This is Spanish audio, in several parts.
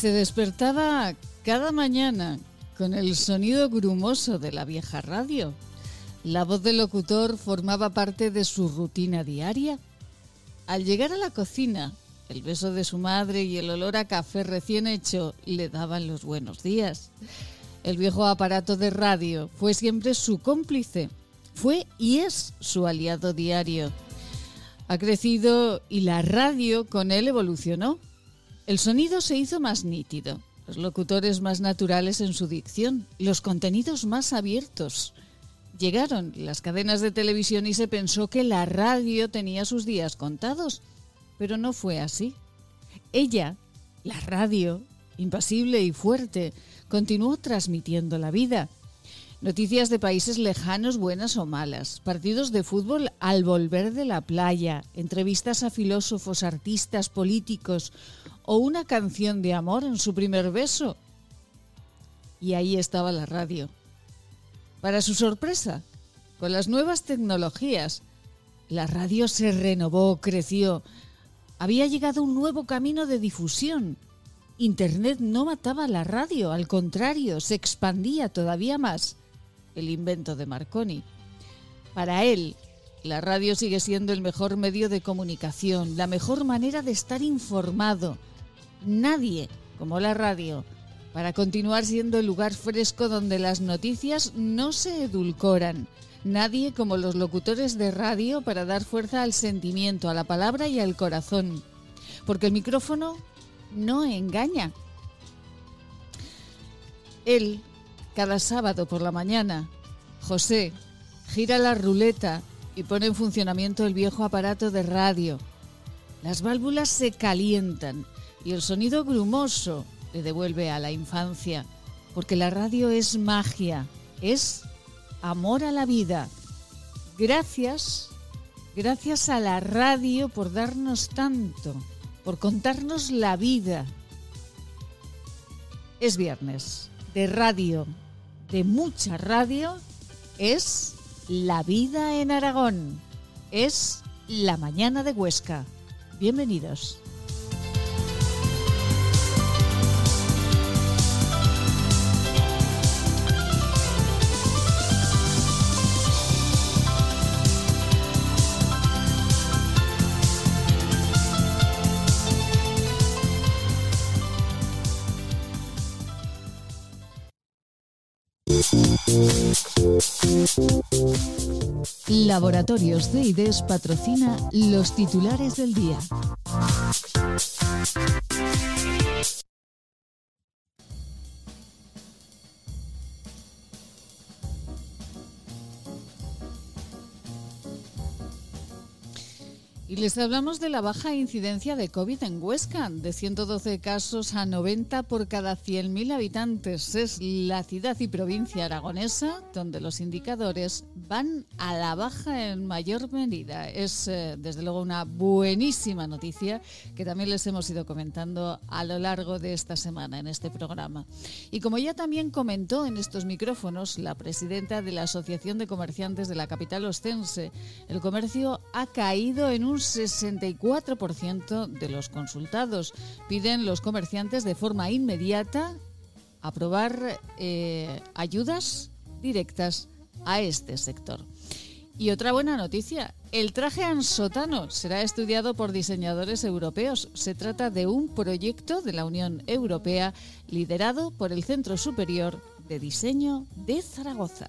se despertaba cada mañana con el sonido grumoso de la vieja radio. La voz del locutor formaba parte de su rutina diaria. Al llegar a la cocina, el beso de su madre y el olor a café recién hecho le daban los buenos días. El viejo aparato de radio fue siempre su cómplice, fue y es su aliado diario. Ha crecido y la radio con él evolucionó. El sonido se hizo más nítido, los locutores más naturales en su dicción, los contenidos más abiertos. Llegaron las cadenas de televisión y se pensó que la radio tenía sus días contados, pero no fue así. Ella, la radio, impasible y fuerte, continuó transmitiendo la vida. Noticias de países lejanos, buenas o malas, partidos de fútbol al volver de la playa, entrevistas a filósofos, artistas, políticos o una canción de amor en su primer beso. Y ahí estaba la radio. Para su sorpresa, con las nuevas tecnologías, la radio se renovó, creció. Había llegado un nuevo camino de difusión Internet no mataba la radio, al contrario, se expandía todavía más. El invento de Marconi. Para él, la radio sigue siendo el mejor medio de comunicación, la mejor manera de estar informado. Nadie como la radio para continuar siendo el lugar fresco donde las noticias no se edulcoran. Nadie como los locutores de radio para dar fuerza al sentimiento, a la palabra y al corazón. Porque el micrófono no engaña. Él, cada sábado por la mañana, José, gira la ruleta y pone en funcionamiento el viejo aparato de radio. Las válvulas se calientan y el sonido grumoso le devuelve a la infancia, porque la radio es magia, es amor a la vida. Gracias, gracias a la radio por darnos tanto por contarnos la vida. Es viernes de radio, de mucha radio, es La vida en Aragón, es La mañana de Huesca. Bienvenidos. Laboratorios de IDES patrocina los titulares del día. Y les hablamos de la baja incidencia de COVID en Huesca, de 112 casos a 90 por cada 100.000 habitantes. Es la ciudad y provincia aragonesa donde los indicadores van a la baja en mayor medida. Es eh, desde luego una buenísima noticia que también les hemos ido comentando a lo largo de esta semana en este programa. Y como ya también comentó en estos micrófonos la presidenta de la Asociación de Comerciantes de la capital ostense, el comercio ha caído en un 64% de los consultados. Piden los comerciantes de forma inmediata aprobar eh, ayudas directas a este sector. Y otra buena noticia, el traje ansotano será estudiado por diseñadores europeos. Se trata de un proyecto de la Unión Europea liderado por el Centro Superior de Diseño de Zaragoza.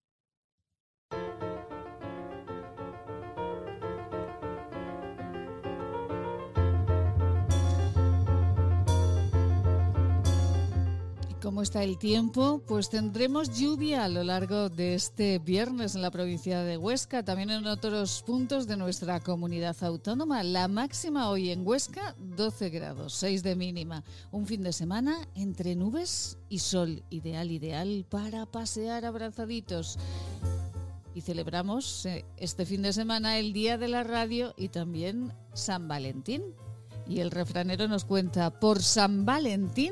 ¿Cómo está el tiempo? Pues tendremos lluvia a lo largo de este viernes en la provincia de Huesca, también en otros puntos de nuestra comunidad autónoma. La máxima hoy en Huesca, 12 grados, 6 de mínima. Un fin de semana entre nubes y sol, ideal, ideal para pasear abrazaditos. y celebramos eh, este fin de semana el Día de la Radio y también San Valentín. Y el refranero nos cuenta, por San Valentín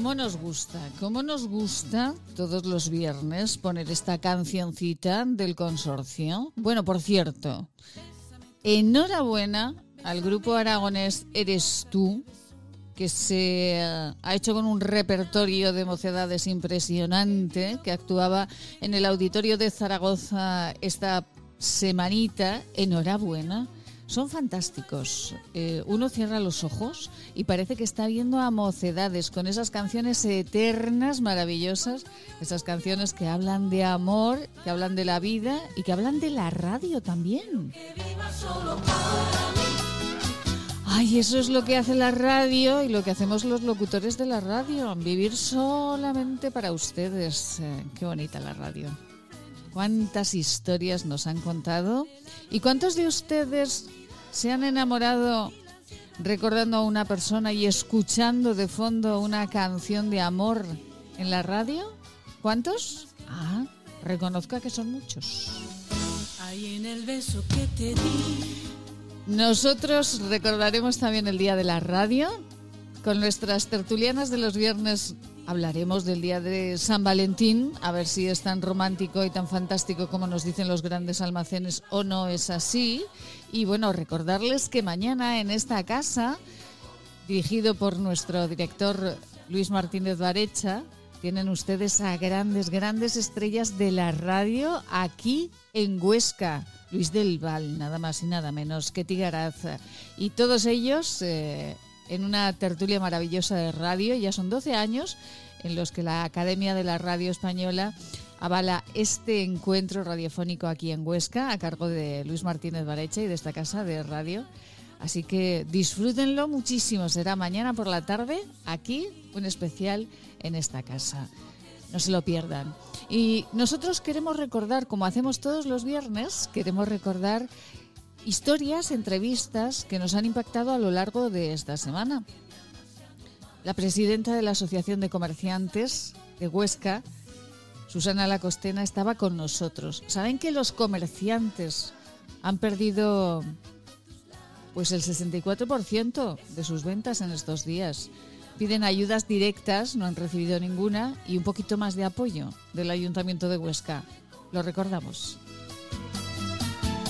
¿Cómo nos gusta? ¿Cómo nos gusta todos los viernes poner esta cancioncita del consorcio? Bueno, por cierto, enhorabuena al grupo aragonés Eres tú, que se ha hecho con un repertorio de mocedades impresionante, que actuaba en el auditorio de Zaragoza esta semanita. Enhorabuena son fantásticos. Eh, uno cierra los ojos y parece que está viendo a mocedades con esas canciones eternas, maravillosas, esas canciones que hablan de amor, que hablan de la vida y que hablan de la radio también. Ay, eso es lo que hace la radio y lo que hacemos los locutores de la radio, vivir solamente para ustedes. Eh, qué bonita la radio. Cuántas historias nos han contado y cuántos de ustedes ¿Se han enamorado recordando a una persona y escuchando de fondo una canción de amor en la radio? ¿Cuántos? Ah, reconozca que son muchos. en el beso que te di. Nosotros recordaremos también el día de la radio con nuestras tertulianas de los viernes hablaremos del día de San Valentín, a ver si es tan romántico y tan fantástico como nos dicen los grandes almacenes o no es así. Y bueno, recordarles que mañana en esta casa, dirigido por nuestro director Luis Martínez Varecha, tienen ustedes a grandes, grandes estrellas de la radio aquí en Huesca. Luis del Val, nada más y nada menos que Tigaraz. Y todos ellos eh, en una tertulia maravillosa de radio. Ya son 12 años en los que la Academia de la Radio Española avala este encuentro radiofónico aquí en Huesca a cargo de Luis Martínez Barecha y de esta casa de radio. Así que disfrútenlo muchísimo. Será mañana por la tarde aquí un especial en esta casa. No se lo pierdan. Y nosotros queremos recordar, como hacemos todos los viernes, queremos recordar historias, entrevistas que nos han impactado a lo largo de esta semana. La presidenta de la Asociación de Comerciantes de Huesca, Susana Lacostena, estaba con nosotros. ¿Saben que los comerciantes han perdido pues el 64% de sus ventas en estos días? Piden ayudas directas, no han recibido ninguna, y un poquito más de apoyo del Ayuntamiento de Huesca. Lo recordamos.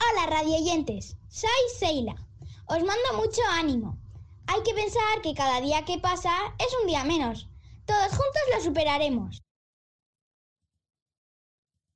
Hola radioyentes, soy Seila. Os mando mucho ánimo. Hay que pensar que cada día que pasa es un día menos. Todos juntos lo superaremos.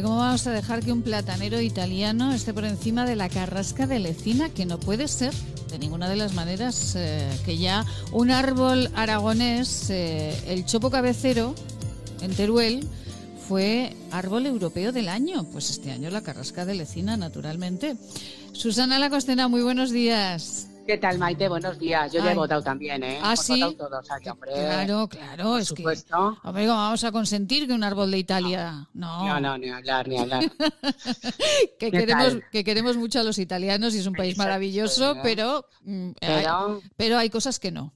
¿Cómo vamos a dejar que un platanero italiano esté por encima de la carrasca de Lecina? Que no puede ser de ninguna de las maneras eh, que ya un árbol aragonés, eh, el chopo cabecero, en Teruel, fue árbol europeo del año. Pues este año la carrasca de Lecina, naturalmente. Susana Lacostena, muy buenos días. ¿Qué tal, Maite? Buenos días. Yo ya he votado también, ¿eh? Ah, sí. Votado todos aquí, hombre. Claro, claro. es que, hombre, ¿cómo vamos a consentir que un árbol de Italia? No. No, no, ni hablar, ni hablar. que, queremos, que queremos mucho a los italianos y es un país maravilloso, pero, mm, pero... Hay, pero hay cosas que no.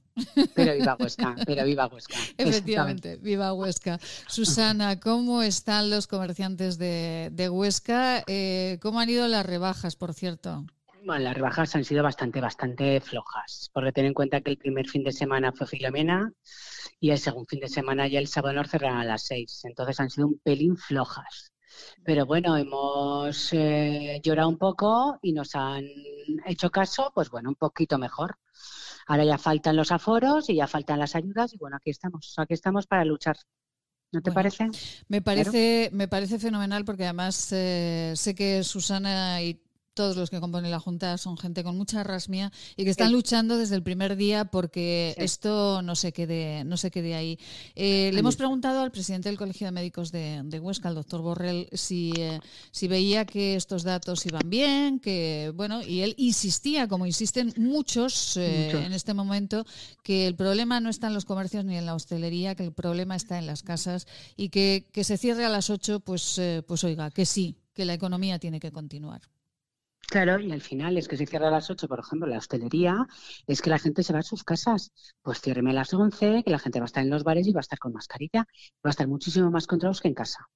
Pero viva Huesca, pero viva Huesca. Efectivamente, viva Huesca. Susana, ¿cómo están los comerciantes de, de Huesca? Eh, ¿Cómo han ido las rebajas, por cierto? Bueno, las rebajas han sido bastante, bastante flojas, porque ten en cuenta que el primer fin de semana fue Filomena y el segundo fin de semana ya el sábado nos cerraron a las seis. Entonces han sido un pelín flojas. Pero bueno, hemos eh, llorado un poco y nos han hecho caso, pues bueno, un poquito mejor. Ahora ya faltan los aforos y ya faltan las ayudas y bueno, aquí estamos, aquí estamos para luchar. ¿No te parece? Me parece, me parece fenomenal porque además eh, sé que Susana y todos los que componen la Junta son gente con mucha rasmia y que están luchando desde el primer día porque esto no se quede, no se quede ahí. Eh, le hemos preguntado al presidente del Colegio de Médicos de, Huesca, el doctor Borrell, si, eh, si veía que estos datos iban bien, que bueno, y él insistía, como insisten muchos eh, en este momento, que el problema no está en los comercios ni en la hostelería, que el problema está en las casas y que, que se cierre a las 8, pues, pues oiga, que sí, que la economía tiene que continuar. Claro, y al final es que si cierra a las 8, por ejemplo, la hostelería, es que la gente se va a sus casas. Pues ciérreme a las 11, que la gente va a estar en los bares y va a estar con mascarilla. Va a estar muchísimo más controlados que en casa.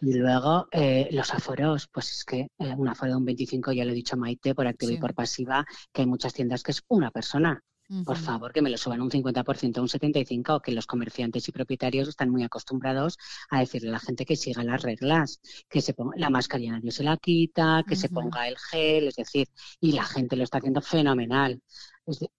Y luego eh, los aforos, pues es que eh, un aforo de un 25, ya lo he dicho Maite, por activa y por pasiva, que hay muchas tiendas que es una persona. Por favor, que me lo suban un 50% a un 75%, que los comerciantes y propietarios están muy acostumbrados a decirle a la gente que siga las reglas, que se ponga la mascarilla nadie se la quita, que se ponga el gel, es decir, y la gente lo está haciendo fenomenal.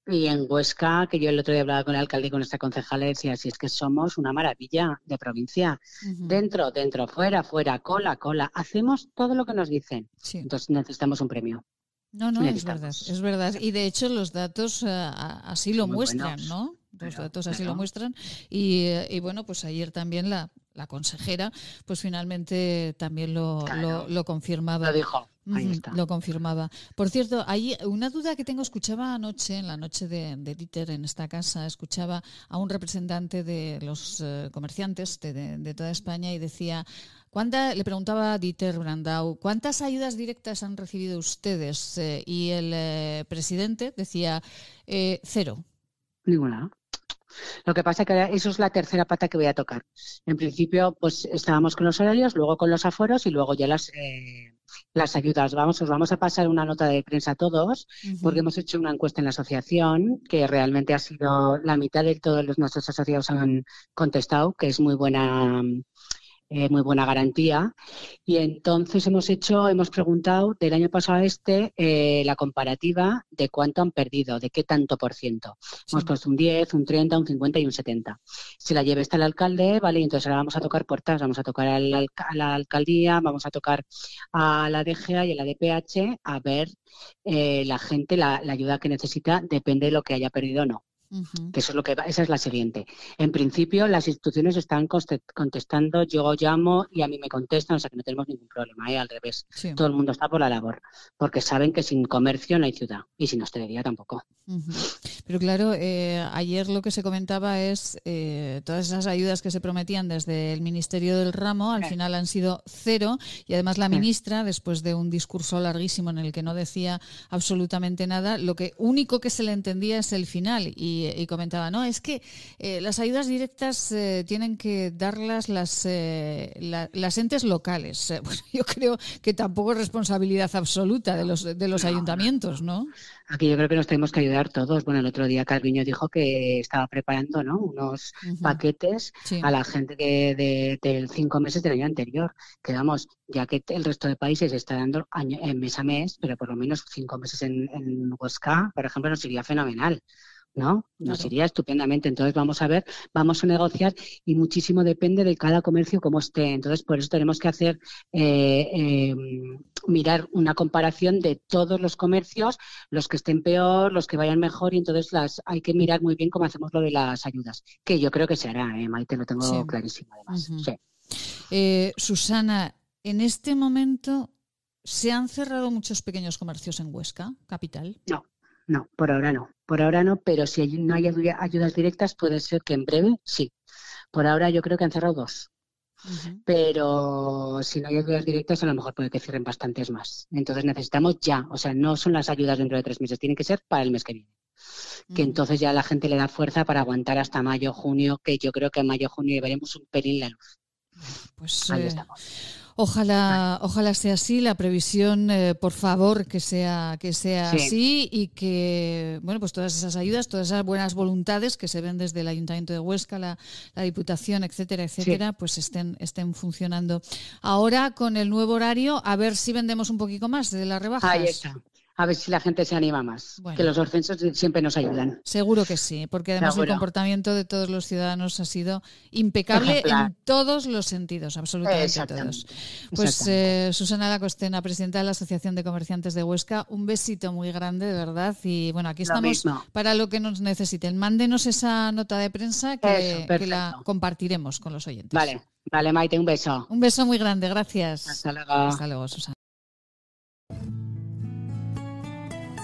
Y en Huesca, que yo el otro día hablaba con el alcalde y con nuestra concejala, decía, si es que somos una maravilla de provincia. Dentro, dentro, fuera, fuera, cola, cola. Hacemos todo lo que nos dicen. Entonces necesitamos un premio. No, no, es verdad, es verdad. Y de hecho los datos eh, así lo muestran, ¿no? Los datos así lo muestran. Y, eh, y, bueno, pues ayer también la, la consejera, pues finalmente también lo, lo, confirmaba. Lo dijo. Ahí está. Lo confirmaba. Por cierto, hay una duda que tengo. Escuchaba anoche, en la noche de, de Dieter, en esta casa, escuchaba a un representante de los eh, comerciantes de, de, toda España y decía, ¿cuánta, le preguntaba a Dieter Brandau, ¿cuántas ayudas directas han recibido ustedes? Eh, y el eh, presidente decía, cero. Ninguna. Lo que pasa es que eso es la tercera pata que voy a tocar. En principio, pues estábamos con los horarios, luego con los aforos y luego ya las, eh, las ayudas. Vamos, os vamos a pasar una nota de prensa a todos, porque hemos hecho una encuesta en la asociación que realmente ha sido la mitad de todos los nuestros asociados han contestado, que es muy buena eh, muy buena garantía. Y entonces hemos hecho, hemos preguntado del año pasado a este eh, la comparativa de cuánto han perdido, de qué tanto por ciento. Hemos puesto un 10, un 30, un 50 y un 70. Si la lleve está el alcalde, vale, y entonces ahora vamos a tocar puertas, vamos a tocar a la, alcaldía, vamos a tocar a la DGA y a la DPH a ver eh, la gente, la, la ayuda que necesita, depende de lo que haya perdido o no que eso es lo que esa es la siguiente. En principio, las instituciones están contestando, yo llamo y a mí me contestan, o sea que no tenemos ningún problema, ¿eh? al revés. Todo el mundo está por la labor, porque saben que sin comercio no hay ciudad y sin hostelería tampoco. Pero claro, eh, ayer lo que se comentaba es eh, todas esas ayudas que se prometían desde el Ministerio del Ramo, al final han sido cero y además la ministra, después de un discurso larguísimo en el que no decía absolutamente nada, lo que único que se le entendía es el final y y, comentaba, no, es que eh, las ayudas directas eh, tienen que darlas las, eh, las entes locales. Bueno, yo creo que tampoco es responsabilidad absoluta de los, de los ayuntamientos, ¿no? Aquí yo creo que nos tenemos que ayudar todos. Bueno, el otro día Calviño dijo que estaba preparando ¿no? unos paquetes a la gente que de, de, cinco meses del año anterior. Que vamos, ya que el resto de países está dando año, mes a mes, pero por lo menos cinco meses en, en Huesca, por ejemplo, nos iría fenomenal. ¿No? Nos iría estupendamente. Entonces vamos a ver, vamos a negociar y muchísimo depende de cada comercio como esté. Entonces por eso tenemos que hacer eh, em, mirar una comparación de todos los comercios, los que estén peor, los que vayan mejor y entonces las hay que mirar muy bien cómo hacemos lo de las ayudas, que yo creo que se hará, ¿eh, Maite, lo tengo clarísimo además. Eh, Susana, en este momento ¿Se han cerrado muchos pequeños comercios en Huesca, capital? No, no, por ahora no. Por ahora no, pero si no hay ayudas directas, puede ser que en breve sí. Por ahora yo creo que han cerrado dos. Pero si no hay ayudas directas, a lo mejor puede que cierren bastantes más. Entonces necesitamos ya, o sea, no son las ayudas dentro de tres meses, tienen que ser para el mes que viene. Que entonces ya la gente le da fuerza para aguantar hasta mayo, junio, que yo creo que en mayo, junio veremos un pelín la luz. Pues Ahí eh, estamos. Ojalá, ojalá sea así, la previsión, eh, por favor, que sea, que sea así y que, bueno, pues todas esas ayudas, todas esas buenas voluntades que se ven desde el Ayuntamiento de Huesca, la, Diputación, etcétera, etcétera, pues estén, estén funcionando. Ahora, con el nuevo horario, a ver si vendemos un poquito más de las rebajas. Ahí está a ver si la gente se anima más. Que los ascensos siempre nos ayudan. Seguro que sí, porque además el comportamiento de todos los ciudadanos ha sido impecable en todos los sentidos, absolutamente todos. Pues eh, Susana Lacostena, presidenta de la Asociación de Comerciantes de Huesca, un besito muy grande, de verdad. Y bueno, aquí estamos para lo que nos necesiten. Mándenos esa nota de prensa que, la compartiremos con los oyentes. Vale, vale, Maite, un beso. Un beso muy grande, gracias. Hasta luego. Hasta luego, Susana.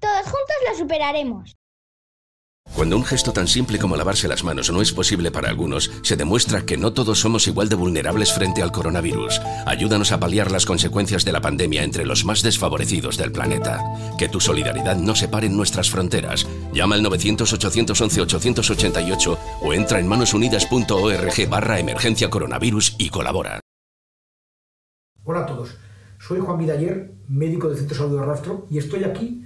todos juntos lo superaremos. Cuando un gesto tan simple como lavarse las manos no es posible para algunos, se demuestra que no todos somos igual de vulnerables frente al coronavirus. Ayúdanos a paliar las consecuencias de la pandemia entre los más desfavorecidos del planeta. Que tu solidaridad no separe nuestras fronteras. Llama al 900-811-888 o entra en manosunidas.org barra emergencia coronavirus y colabora. Hola a todos, soy Juan Vidaller, médico del Centro de Salud de Rastro y estoy aquí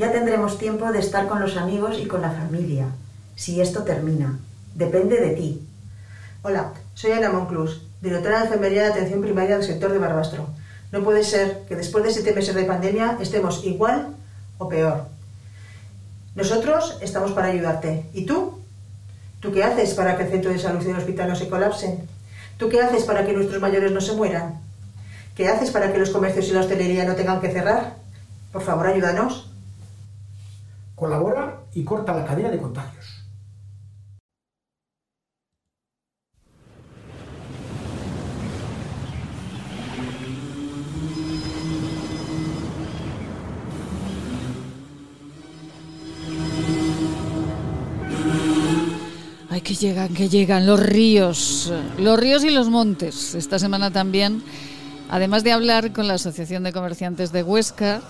Ya tendremos tiempo de estar con los amigos y con la familia, si esto termina. Depende de ti. Hola, soy Ana Monclus, directora de Enfermería de Atención Primaria del sector de Barbastro. No puede ser que después de siete meses de pandemia estemos igual o peor. Nosotros estamos para ayudarte. ¿Y tú? ¿Tú qué haces para que el centro de salud y el hospital no se colapsen? ¿Tú qué haces para que nuestros mayores no se mueran? ¿Qué haces para que los comercios y la hostelería no tengan que cerrar? Por favor, ayúdanos. Colabora y corta la cadena de contagios. Ay, que llegan, que llegan los ríos, los ríos y los montes. Esta semana también, además de hablar con la Asociación de Comerciantes de Huesca,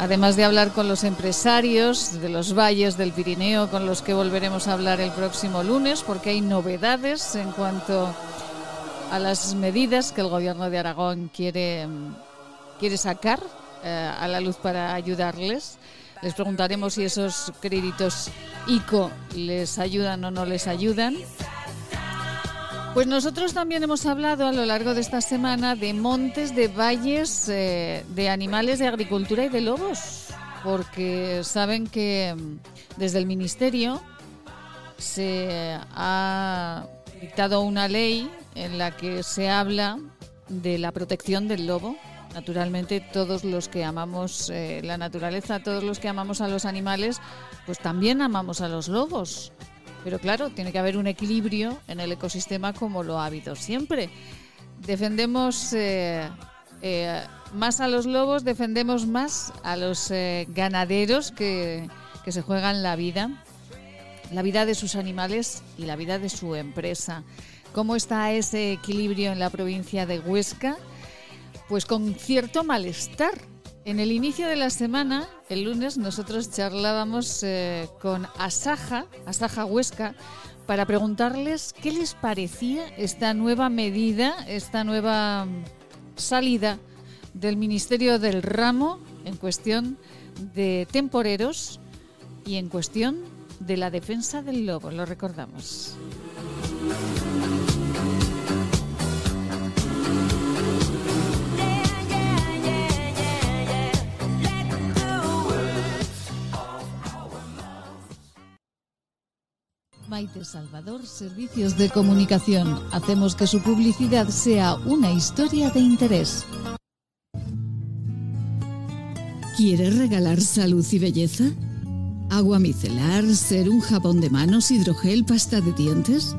además de hablar con los empresarios de los valles del Pirineo, con los que volveremos a hablar el próximo lunes, porque hay novedades en cuanto a las medidas que el Gobierno de Aragón quiere, quiere sacar eh, a la luz para ayudarles. Les preguntaremos si esos créditos ICO les ayudan o no les ayudan. Pues nosotros también hemos hablado a lo largo de esta semana de montes, de valles, eh, de animales de agricultura y de lobos, porque saben que mm, desde el Ministerio se ha dictado una ley en la que se habla de la protección del lobo Naturalmente todos los que amamos eh, la naturaleza, todos los que amamos a los animales, pues también amamos a los lobos. Pero claro, tiene que haber un equilibrio en el ecosistema como lo ha habido siempre. Defendemos eh, eh, más a los lobos, defendemos más a los ganaderos que, que se juegan la vida, la vida de sus animales y la vida de su empresa. ¿Cómo está ese equilibrio en la provincia de Huesca? pues con cierto malestar. En el inicio de la semana, el lunes, nosotros charlábamos eh, con Asaja, Asaja Huesca, para preguntarles qué les parecía esta nueva medida, esta nueva salida del Ministerio del Ramo en cuestión de temporeros y en cuestión de la defensa del lobo, lo recordamos. Maite Salvador, Servicios de Comunicación. Hacemos que su publicidad sea una historia de interés. ¿Quieres regalar salud y belleza? ¿Agua micelar, ser un jabón de manos, hidrogel, pasta de dientes?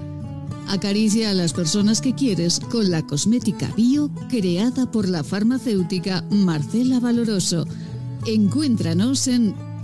Acaricia a las personas que quieres con la cosmética bio creada por la farmacéutica Marcela Valoroso. Encuéntranos en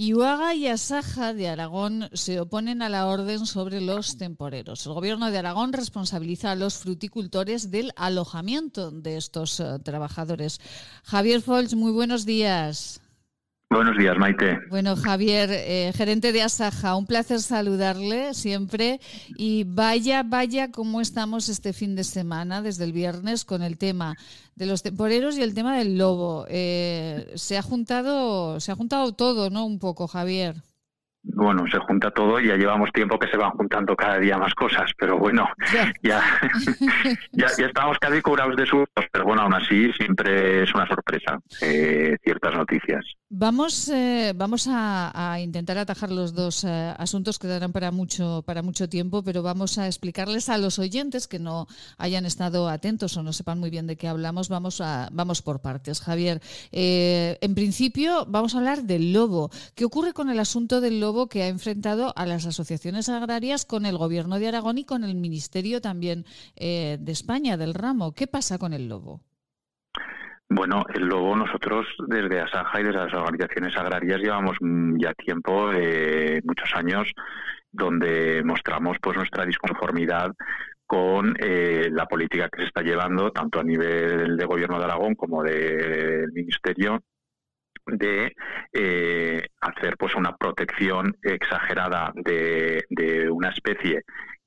Iuaga y Asaja de Aragón se oponen a la orden sobre los temporeros. El gobierno de Aragón responsabiliza a los fruticultores del alojamiento de estos eh, trabajadores. Javier Folch, muy buenos días. Buenos días, Maite. Bueno, Javier, eh, gerente de Asaja, un placer saludarle siempre. Y vaya, vaya, cómo estamos este fin de semana, desde el viernes, con el tema de los temporeros y el tema del lobo. Eh, se ha juntado, se ha juntado todo, ¿no? Un poco, Javier bueno, se junta todo y ya llevamos tiempo que se van juntando cada día más cosas, pero bueno, ya, ya, estamos casi curados de sustos, pero bueno, aún así siempre es una sorpresa eh, ciertas noticias. Vamos, eh, vamos a, intentar atajar los dos eh, asuntos que darán para mucho, para mucho tiempo, pero vamos a explicarles a los oyentes que no hayan estado atentos o no sepan muy bien de qué hablamos, vamos, a, vamos por partes. Javier, en principio vamos a hablar del lobo. ¿Qué ocurre con el asunto del lobo? Que ha enfrentado a las asociaciones agrarias con el Gobierno de Aragón y con el Ministerio también eh, de España, del ramo. ¿Qué pasa con el lobo? Bueno, el lobo nosotros desde Asaja y desde las organizaciones agrarias llevamos mm, ya tiempo, eh, muchos años, donde mostramos pues nuestra disconformidad con eh, la política que se está llevando tanto a nivel de gobierno de Aragón como del ministerio de eh, hacer pues una protección exagerada de, una especie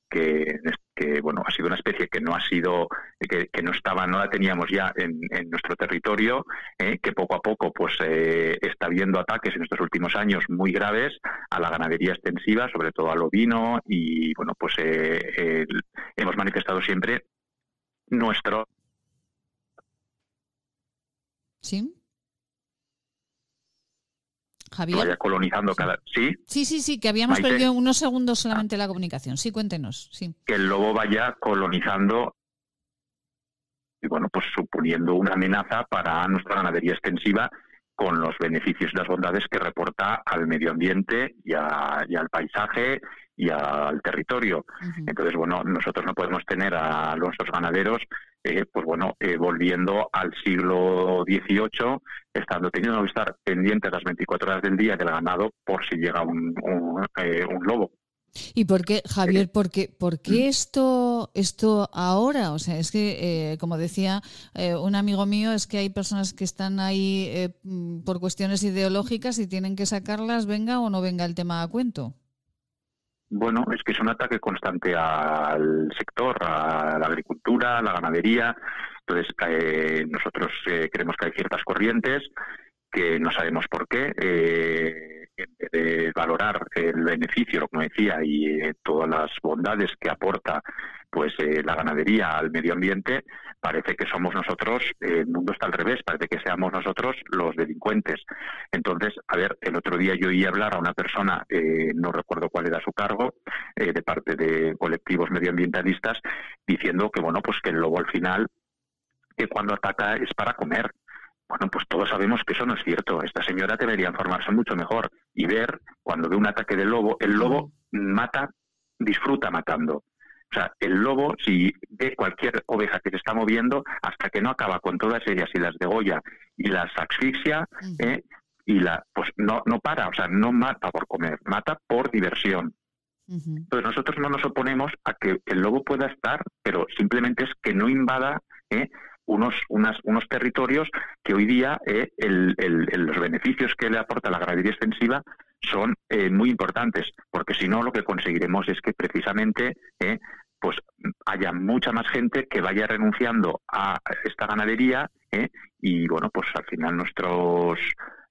que, que, bueno ha sido una especie que no ha sido que, no estaba no la teníamos ya en, nuestro territorio eh, que poco a poco pues eh, está viendo ataques en estos últimos años muy graves a la ganadería extensiva sobre todo al ovino y bueno pues eh, hemos manifestado siempre nuestro sí Javier. vaya colonizando cada. ¿Sí? Sí, sí, sí, que habíamos perdido unos segundos solamente la comunicación. Sí, cuéntenos. Sí. Que el lobo vaya colonizando y, bueno, pues suponiendo una amenaza para nuestra ganadería extensiva con los beneficios y las bondades que reporta al medio ambiente y, al paisaje y al territorio. Entonces, bueno, nosotros no podemos tener a nuestros ganaderos, eh, pues bueno, eh, volviendo al siglo XVIII, estando teniendo que estar pendientes las 24 horas del día del ganado por si llega un, un, eh, lobo. ¿Y por qué, Javier, por qué, por qué esto, esto ahora? O sea, es que, como decía un amigo mío, es que hay personas que están ahí por cuestiones ideológicas y tienen que sacarlas, venga o no venga el tema a cuento. Bueno, es que es un ataque constante al sector, a la agricultura, a la ganadería. Entonces, eh, nosotros eh, creemos que hay ciertas corrientes que no sabemos por qué. Eh, de valorar el beneficio, como decía, y todas las bondades que aporta pues la ganadería al medio ambiente, parece que somos nosotros, el mundo está al revés, parece que seamos nosotros los delincuentes. Entonces, a ver, el otro día yo oí hablar a una persona, eh, no recuerdo cuál era su cargo, eh, de parte de colectivos medioambientalistas, diciendo que, bueno, pues que el lobo al final, que cuando ataca es para comer. Bueno, pues todos sabemos que eso no es cierto. Esta señora debería informarse mucho mejor y ver cuando ve un ataque de lobo, el lobo mata, disfruta matando. O sea, el lobo, si ve cualquier oveja que se está moviendo, hasta que no acaba con todas ellas y las degolla y las asfixia, ¿eh? y la, pues no, no para, o sea, no mata por comer, mata por diversión. Entonces nosotros no nos oponemos a que el lobo pueda estar, pero simplemente es que no invada ¿eh? unos, unas, unos territorios que hoy día ¿eh? los beneficios que le aporta la ganadería extensiva son muy importantes, porque si no lo que conseguiremos es que precisamente pues haya mucha más gente que vaya renunciando a esta ganadería ¿eh? y bueno, pues al final nuestros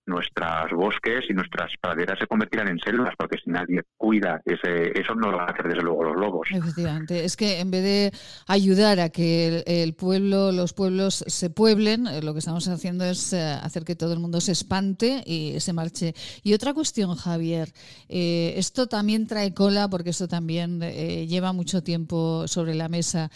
nuestras bosques y nuestras praderas se convertirán en selvas, porque si nadie cuida ese, eso no lo van a hacer desde luego los lobos. Efectivamente, es que en vez de ayudar a que el, pueblo, los pueblos se pueblen, eh, lo que estamos haciendo es eh, hacer que todo el mundo se espante y se marche. Y otra cuestión, Javier, eh, esto también trae cola, porque esto también lleva mucho tiempo sobre la mesa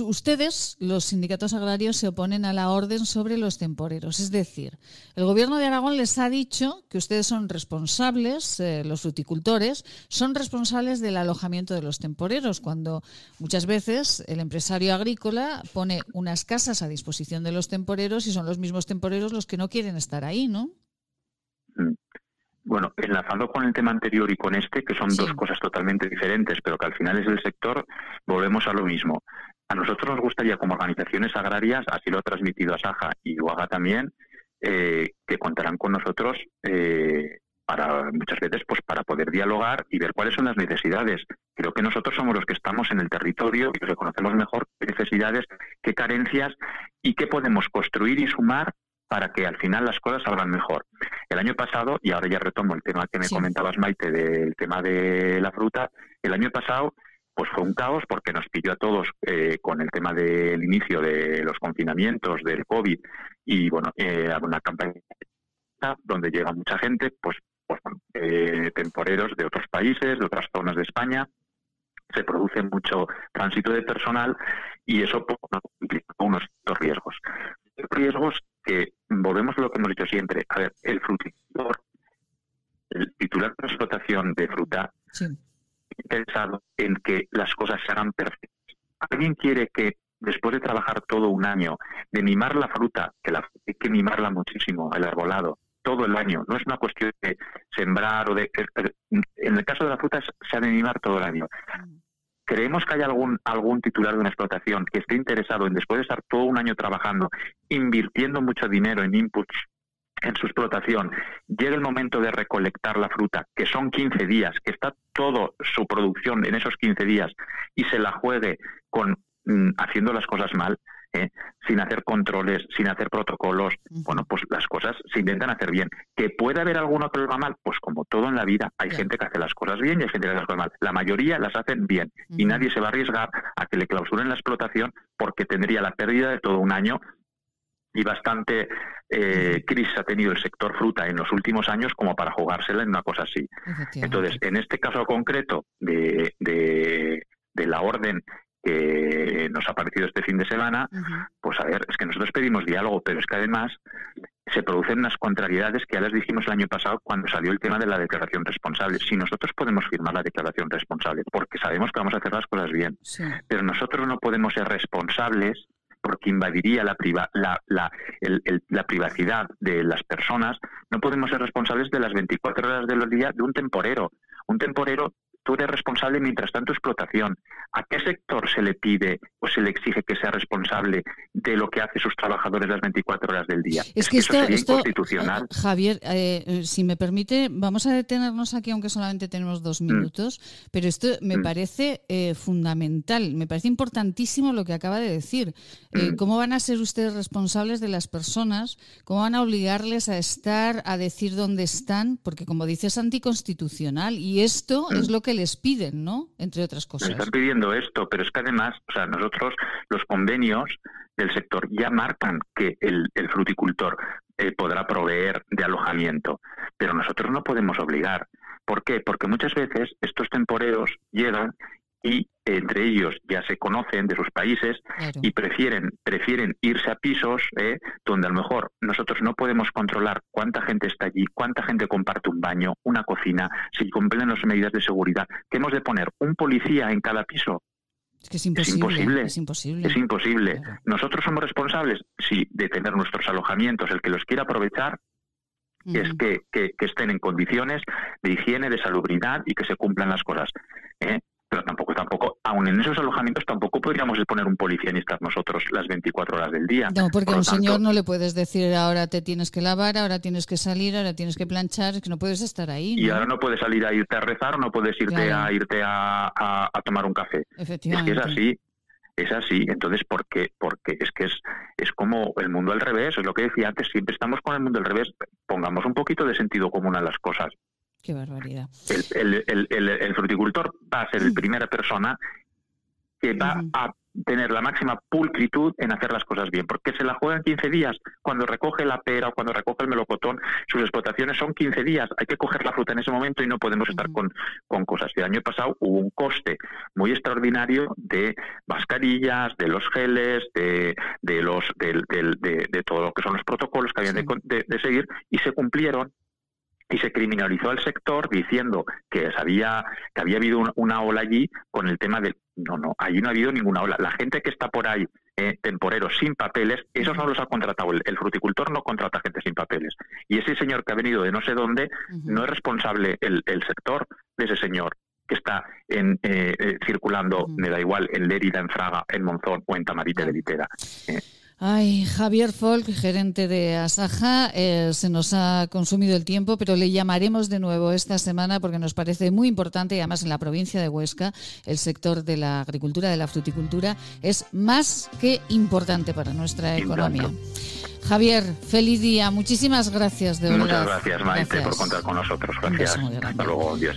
ustedes, los sindicatos agrarios, se oponen a la orden sobre los temporeros. Es decir, el gobierno de Aragón les ha dicho que ustedes son responsables, eh, los fruticultores, son responsables del alojamiento de los temporeros, cuando muchas veces el empresario agrícola pone unas casas a disposición de los temporeros y son los mismos temporeros los que no quieren estar ahí, ¿no? Mm. Bueno, enlazando con el tema anterior y con este, que son dos cosas totalmente diferentes, pero que al final es el sector, volvemos a lo mismo. A nosotros nos gustaría, como organizaciones agrarias, así lo ha transmitido a Saja y UAGA también, eh, que contarán con nosotros eh, para muchas veces pues para poder dialogar y ver cuáles son las necesidades. Creo que nosotros somos los que estamos en el territorio y que conocemos mejor qué necesidades, qué carencias y qué podemos construir y sumar para que al final las cosas salgan mejor. El año pasado, y ahora ya retomo el tema que me comentabas, Maite, del tema de la fruta, el año pasado pues fue un caos porque nos pidió a todos eh, con el tema del inicio de los confinamientos del COVID y bueno, eh, una campaña donde llega mucha gente, pues, pues eh, temporeros de otros países, de otras zonas de España, se produce mucho tránsito de personal y eso pues, implica unos riesgos. Riesgos que volvemos a lo que hemos dicho siempre. A ver, el fruticultor, el titular de explotación de fruta, pensado en que las cosas se hagan perfectas. ¿Alguien quiere que después de trabajar todo un año, de mimar la fruta, que la, hay que mimarla muchísimo, el arbolado, todo el año. No es una cuestión de sembrar o de... En el caso de la fruta se ha de mimar todo el año. Creemos que hay algún, algún titular de una explotación que esté interesado en, después de estar todo un año trabajando, invirtiendo mucho dinero en inputs en su explotación, llega el momento de recolectar la fruta, que son 15 días, que está toda su producción en esos 15 días, y se la juegue con mm, haciendo las cosas mal, ¿eh? sin hacer controles, sin hacer protocolos, bueno, pues las cosas se intentan hacer bien. ¿Que puede haber alguno que lo haga mal? Pues como todo en la vida, hay gente que hace las cosas bien y hay gente que hace las cosas mal. La mayoría las hacen bien y nadie se va a arriesgar a que le clausuren la explotación porque tendría la pérdida de todo un año y bastante eh, crisis ha tenido el sector fruta en los últimos años como para jugársela en una cosa así. Entonces, en este caso concreto de, de, de la orden que nos ha parecido este fin de semana, pues a ver, es que nosotros pedimos diálogo, pero es que además se producen unas contrariedades que ya les dijimos el año pasado cuando salió el tema de la declaración responsable. Si nosotros podemos firmar la declaración responsable, porque sabemos que vamos a hacer las cosas bien, pero nosotros no podemos ser responsables porque invadiría la, la, la, la, privacidad de las personas, no podemos ser responsables de las 24 horas de los días de un temporero. Un temporero tú eres responsable mientras tanto explotación. ¿A qué sector se le pide o se le exige que sea responsable de lo que hace sus trabajadores las 24 horas del día? Es, que, esto, eso sería inconstitucional. Eh, Javier, eh, eh, si me permite, vamos a detenernos aquí, aunque solamente tenemos dos mm. minutos, pero esto me mm. parece fundamental, me parece importantísimo lo que acaba de decir. Mm. ¿Cómo van a ser ustedes responsables de las personas? ¿Cómo van a obligarles a estar, a decir dónde están? Porque, como dices, es anticonstitucional y esto es lo que les piden, ¿no? Entre otras cosas. están pidiendo esto, pero es que además, o sea, nosotros los convenios del sector ya marcan que el, fruticultor eh, podrá proveer de alojamiento, pero nosotros no podemos obligar. ¿Por qué? Porque muchas veces estos temporeros llegan y entre ellos ya se conocen de sus países y prefieren prefieren irse a pisos eh, donde a lo mejor nosotros no podemos controlar cuánta gente está allí, cuánta gente comparte un baño, una cocina, si cumplen las medidas de seguridad, que hemos de poner un policía en cada piso. Es que es imposible. Es imposible. Es imposible. Nosotros somos responsables, sí, de tener nuestros alojamientos. El que los quiera aprovechar, es que, que, estén en condiciones de higiene, de salubridad y que se cumplan las cosas. ¿eh? Pero tampoco, tampoco, aún en esos alojamientos tampoco podríamos poner un policía ni estar nosotros las 24 horas del día. No, porque a un señor no le puedes decir ahora te tienes que lavar, ahora tienes que salir, ahora tienes que planchar, es que no puedes estar ahí. Y ahora no puedes salir a irte a rezar no puedes irte a irte a, a, tomar un café. Efectivamente. Es que es así. Es así, entonces, ¿por qué? Porque es que es, es como el mundo al revés, es lo que decía antes, siempre estamos con el mundo al revés, pongamos un poquito de sentido común a las cosas. Qué barbaridad. El, el, el, el, fruticultor va a ser la primera persona que va a tener la máxima pulcritud en hacer las cosas bien, porque se la juega en 15 días. Cuando recoge la pera o cuando recoge el melocotón, sus explotaciones son 15 días. Hay que coger la fruta en ese momento y no podemos estar con, con cosas. El año pasado hubo un coste muy extraordinario de mascarillas, de los geles, de, de los, de, de, todo lo que son los protocolos que habían de, de seguir y se cumplieron y se criminalizó al sector diciendo que había que había habido una, ola allí con el tema de no no allí no ha habido ninguna ola. La gente que está por ahí eh, temporeros sin papeles esos no los ha contratado. El, fruticultor no contrata gente sin papeles. Y ese señor que ha venido de no sé dónde no es responsable el, sector de ese señor que está en, eh, eh, circulando, me da igual, en Lérida, en Fraga, en Monzón o en Tamarite de Litera. Ay, Javier Folk, gerente de Asaja, eh, se nos ha consumido el tiempo, pero le llamaremos de nuevo esta semana porque nos parece muy importante y además en la provincia de Huesca el sector de la agricultura, de la fruticultura, es más que importante para nuestra economía. Javier, feliz día. Muchísimas gracias, de verdad. Muchas gracias, Maite, por contar con nosotros. Gracias. Hasta luego. Dios,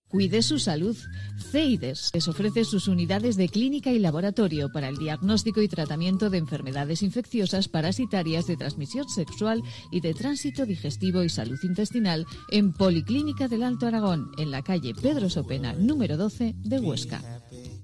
Cuide su salud. CEIDES les ofrece sus unidades de clínica y laboratorio para el diagnóstico y tratamiento de enfermedades infecciosas parasitarias de transmisión sexual y de tránsito digestivo y salud intestinal en Policlínica del Alto Aragón, en la calle Pedro Sopena, número 12 de Huesca.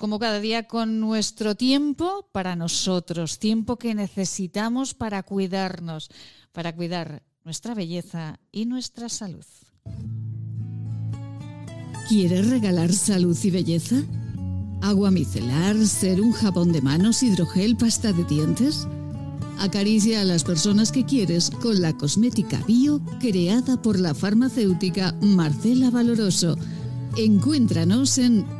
Como cada día con nuestro tiempo para nosotros, tiempo que necesitamos para cuidarnos, para cuidar nuestra belleza y nuestra salud. ¿Quieres regalar salud y belleza? ¿Agua micelar, ser un jabón de manos, hidrogel, pasta de dientes? Acaricia a las personas que quieres con la cosmética bio creada por la farmacéutica Marcela Valoroso. Encuéntranos en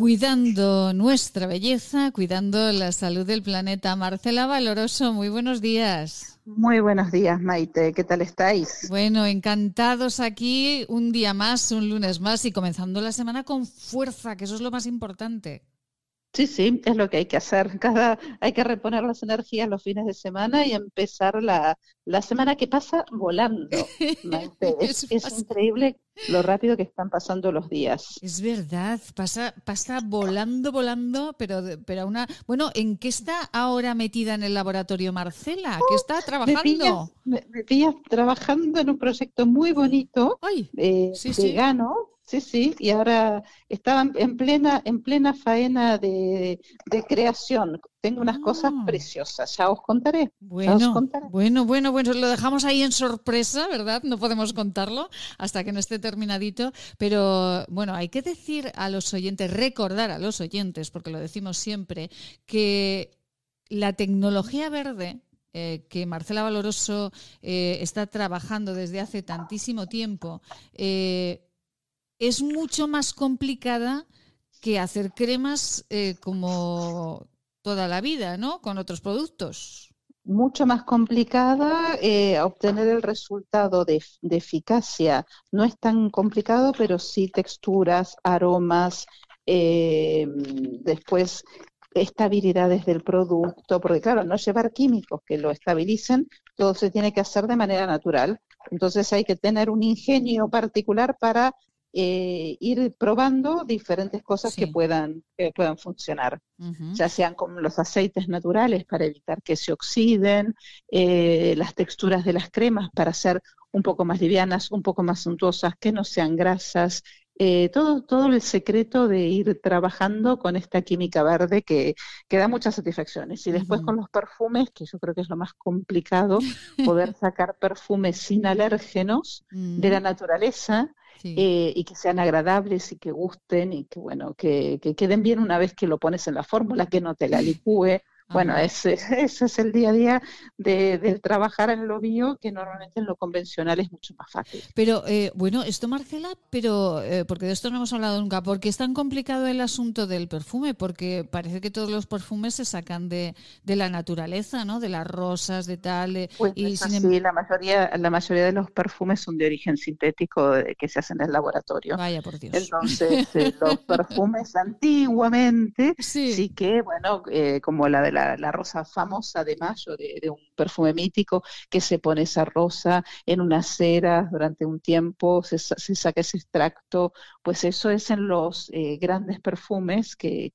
Cuidando nuestra belleza, cuidando la salud del planeta. Marcela Valoroso, muy buenos días. Muy buenos días, Maite. ¿Qué tal estáis? Bueno, encantados aquí un día más, un lunes más y comenzando la semana con fuerza, que eso es lo más importante. Sí, sí, es lo que hay que hacer. Cada, hay que reponer las energías los fines de semana y empezar la, la semana que pasa volando. es, increíble lo rápido que están pasando los días. Es verdad, pasa, pasa volando, volando, pero, pero una. Bueno, ¿en qué está ahora metida en el laboratorio Marcela? ¿Qué está trabajando? Me pillas, trabajando en un proyecto muy bonito, eh, vegano, Sí, sí, y ahora estaban en plena, en plena faena de, creación. Tengo unas cosas ah. preciosas, ya os contaré. Bueno, bueno, bueno, bueno, lo dejamos ahí en sorpresa, ¿verdad? No podemos contarlo hasta que no esté terminadito, pero bueno, hay que decir a los oyentes, recordar a los oyentes, porque lo decimos siempre, que la tecnología verde eh, que Marcela Valoroso eh, está trabajando desde hace tantísimo tiempo, eh, es mucho más complicada que hacer cremas eh, como toda la vida, ¿no? Con otros productos. Mucho más complicada eh, obtener el resultado de, eficacia. No es tan complicado, pero sí texturas, aromas, eh, después estabilidades del producto, porque claro, no llevar químicos que lo estabilicen, todo se tiene que hacer de manera natural Entonces hay que tener un ingenio particular para eh, ir probando diferentes cosas que puedan que puedan funcionar, ya sean como los aceites naturales para evitar que se oxiden, eh, las texturas de las cremas para hacer un poco más livianas, un poco más suntuosas, que no sean grasas, eh, todo, todo el secreto de ir trabajando con esta química verde que, que da muchas satisfacciones. Y después con los perfumes, que yo creo que es lo más complicado, poder sacar perfumes sin alérgenos de la mm. Eh, y que sean agradables y que gusten y que bueno que, que, queden bien una vez que lo pones en la fórmula, que no te la licúe, bueno, ese, ese, es el día a día de, trabajar en lo bio, que normalmente en lo convencional es mucho más fácil. Pero, eh, bueno, esto, Marcela, pero eh, porque de esto no hemos hablado nunca, ¿por qué es tan complicado el asunto del perfume? Porque parece que todos los perfumes se sacan de, de la naturaleza, ¿no? De las rosas, de tal. pues y es em la mayoría, la mayoría de los perfumes son de origen sintético que se hacen en el laboratorio. Vaya por Dios. Entonces, eh, los perfumes antiguamente sí. que, bueno, como la de la la, rosa famosa de mayo, de, un perfume mítico, que se pone esa rosa en una cera durante un tiempo, se, saca ese extracto, pues eso es en los eh, grandes perfumes que,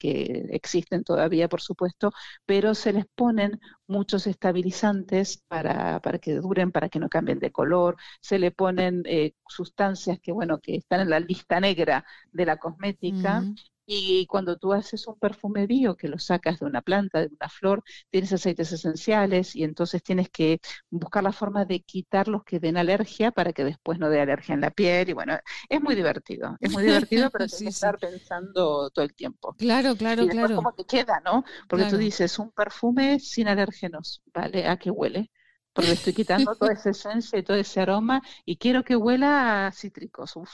existen todavía, por supuesto, pero se les ponen muchos estabilizantes para, para que duren, para que no cambien de color, se le ponen eh, sustancias que, bueno, que están en la lista negra de la cosmética y cuando tú haces un perfume bio que lo sacas de una planta, de una flor, tienes aceites esenciales y entonces tienes que buscar la forma de quitar los que den alergia para que después no dé alergia en la piel. Y bueno, es muy divertido, es muy divertido, pero tienes que estar pensando todo el tiempo. Claro, claro, y claro. ¿Cómo te queda, no? Porque tú dices, un perfume sin alérgenos, ¿vale? ¿A qué huele? Porque estoy quitando toda esa esencia y todo ese aroma y quiero que huela a cítricos. Uf,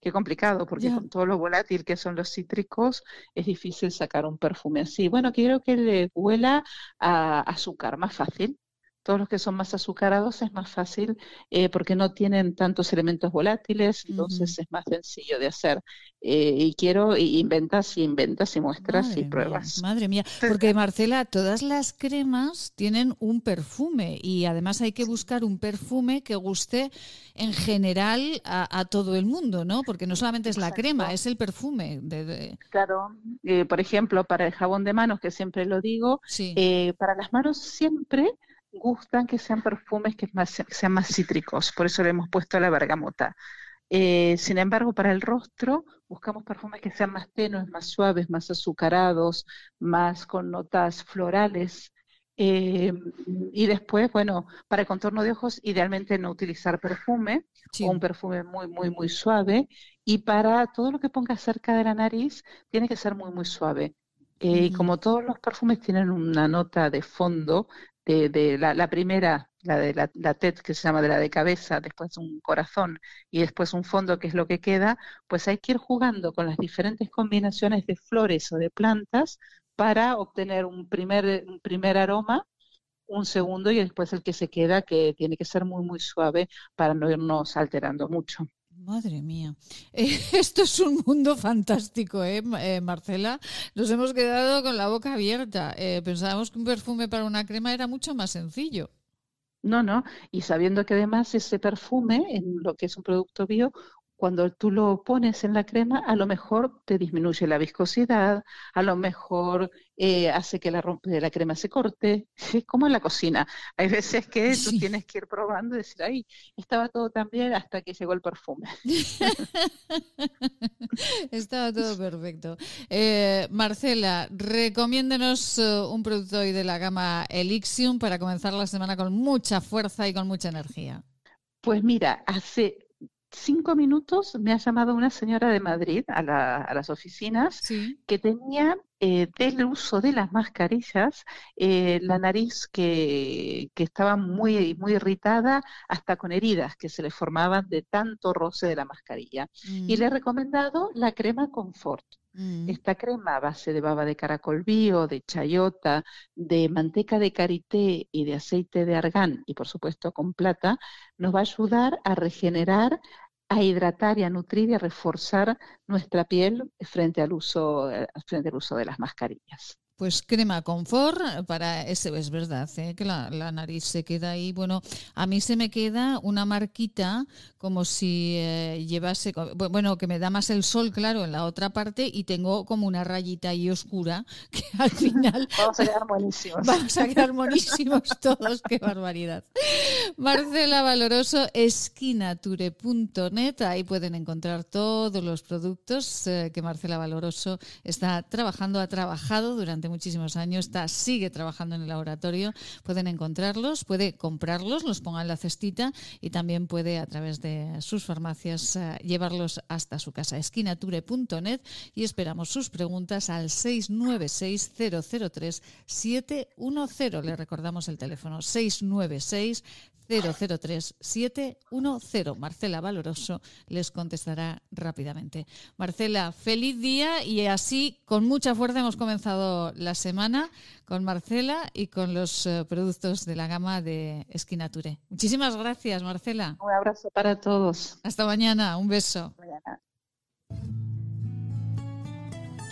Qué complicado, porque con todo lo volátil que son los cítricos, es difícil sacar un perfume así. Bueno, quiero que le huela a azúcar, más fácil todos los que son más azucarados es más fácil eh, porque no tienen tantos elementos volátiles, entonces es más sencillo de hacer. Eh, y quiero, y inventas y inventas y muestras y pruebas. madre mía, porque Marcela, todas las cremas tienen un perfume y además hay que buscar un perfume que guste en general a, todo el mundo, ¿no? Porque no solamente es la crema, es el perfume. De, Claro, eh, por ejemplo, para el jabón de manos, que siempre lo digo, para las manos siempre gustan que sean perfumes que, sean más cítricos, por eso le hemos puesto la bergamota. Eh, sin embargo, para el rostro buscamos perfumes que sean más tenues, más suaves, más azucarados, más con notas florales. Eh, y después, bueno, para el contorno de ojos, idealmente no utilizar perfume, o un perfume muy, muy, muy suave. Y para todo lo que ponga cerca de la nariz, tiene que ser muy, muy suave. Eh, y como todos los perfumes tienen una nota de fondo, de, la, primera, la de la, la, TED que se llama de la de cabeza, después un corazón y después un fondo que es lo que queda, pues hay que ir jugando con las diferentes combinaciones de flores o de plantas para obtener un primer, un primer aroma un segundo y después el que se queda que tiene que ser muy muy suave para no irnos alterando mucho. Madre mía, esto es un mundo fantástico, ¿eh, ¿eh, Marcela? Nos hemos quedado con la boca abierta. Eh, pensábamos que un perfume para una crema era mucho más sencillo. No, no, y sabiendo que además ese perfume, en lo que es un producto bio, cuando tú lo pones en la crema, a lo mejor te disminuye la viscosidad, a lo mejor eh, hace que la, la crema se corte, es como en la cocina. Hay veces que tú tienes que ir probando y decir, ay, estaba todo tan bien hasta que llegó el perfume. estaba todo perfecto. Eh, Marcela, recomiéndenos eh, un producto hoy de la gama Elixium para comenzar la semana con mucha fuerza y con mucha energía. Pues mira, hace cinco minutos me ha llamado una señora de Madrid a, las oficinas que tenía eh, del uso de las mascarillas eh, la nariz que, estaba muy, muy irritada hasta con heridas que se le formaban de tanto roce de la mascarilla. Y le he mm. recomendado la crema Confort. Mm. Esta crema a base de baba de caracol bio, de chayota, de manteca de karité y de aceite de argán y por supuesto con plata, nos va a ayudar a regenerar, a hidratar y a nutrir y a reforzar nuestra piel frente al uso, eh, frente al uso de las mascarillas. Pues crema confort para ese, es verdad, ¿eh? que la, nariz se queda ahí. Bueno, a mí se me queda una marquita como si eh, llevase, bueno, que me da más el sol, claro, en la otra parte y tengo como una rayita ahí oscura que al final... vamos a quedar buenísimos. Vamos a quedar buenísimos todos, qué barbaridad. Marcela Valoroso, esquinature.net, ahí pueden encontrar todos los productos eh, que Marcela Valoroso está trabajando, ha trabajado durante muchísimos años, está, sigue trabajando en el laboratorio. Pueden encontrarlos, puede comprarlos, los ponga en la cestita y también puede a través de sus farmacias eh, llevarlos hasta su casa. esquinature.net y esperamos sus preguntas al 696 003 710. Le recordamos el teléfono 696 003-710. Marcela Valoroso les contestará rápidamente. Marcela, feliz día y así con mucha fuerza hemos comenzado la semana con Marcela y con los eh, productos de la gama de Esquinature. Muchísimas gracias, Marcela. Un abrazo para todos. Hasta mañana, un beso.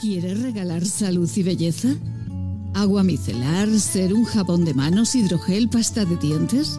¿Quieres regalar salud y belleza? ¿Agua micelar, ser un jabón de manos, hidrogel, pasta de dientes?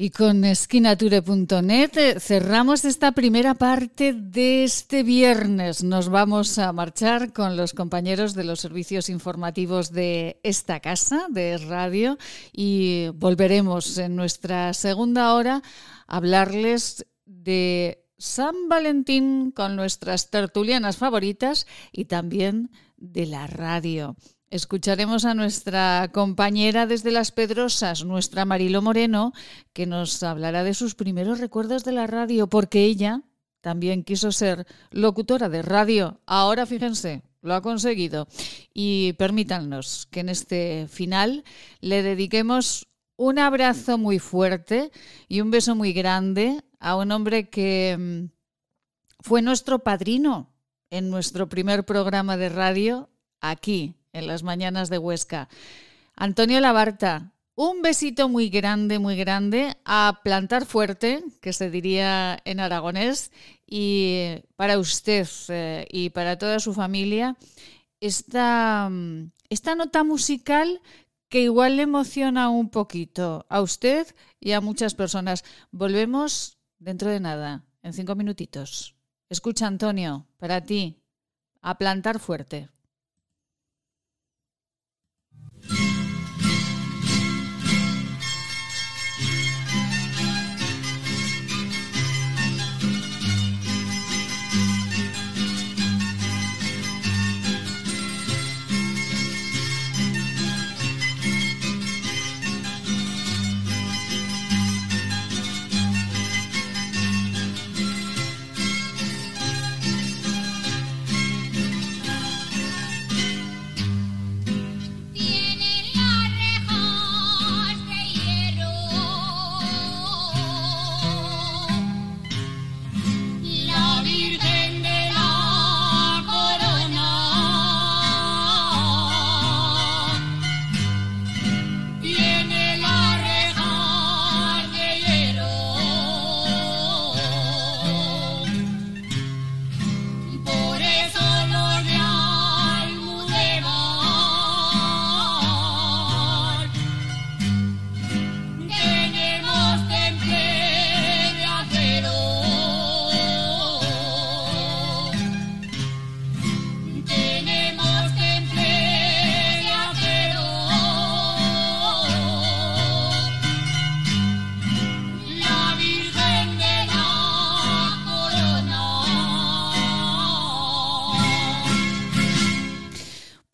Y con esquinature.net eh, cerramos esta primera parte de este viernes. Nos vamos a marchar con los compañeros de los servicios informativos de esta casa, de radio, y volveremos en nuestra segunda hora a hablarles de San Valentín con nuestras tertulianas favoritas y también de la radio. Escucharemos a nuestra compañera desde Las Pedrosas, nuestra Marilo Moreno, que nos hablará de sus primeros recuerdos de la radio, porque ella también quiso ser locutora de radio. Ahora fíjense, lo ha conseguido. Y permítanos que en este final le dediquemos un abrazo muy fuerte y un beso muy grande a un hombre que mm, fue nuestro padrino en nuestro primer programa de radio aquí en las mañanas de Huesca. Antonio Labarta, un besito muy grande, muy grande a plantar fuerte, que se diría en aragonés, y para usted eh, y para toda su familia, esta, esta nota musical que igual le emociona un poquito a usted y a muchas personas. Volvemos dentro de nada, en cinco minutitos. Escucha, Antonio, para ti, a plantar fuerte.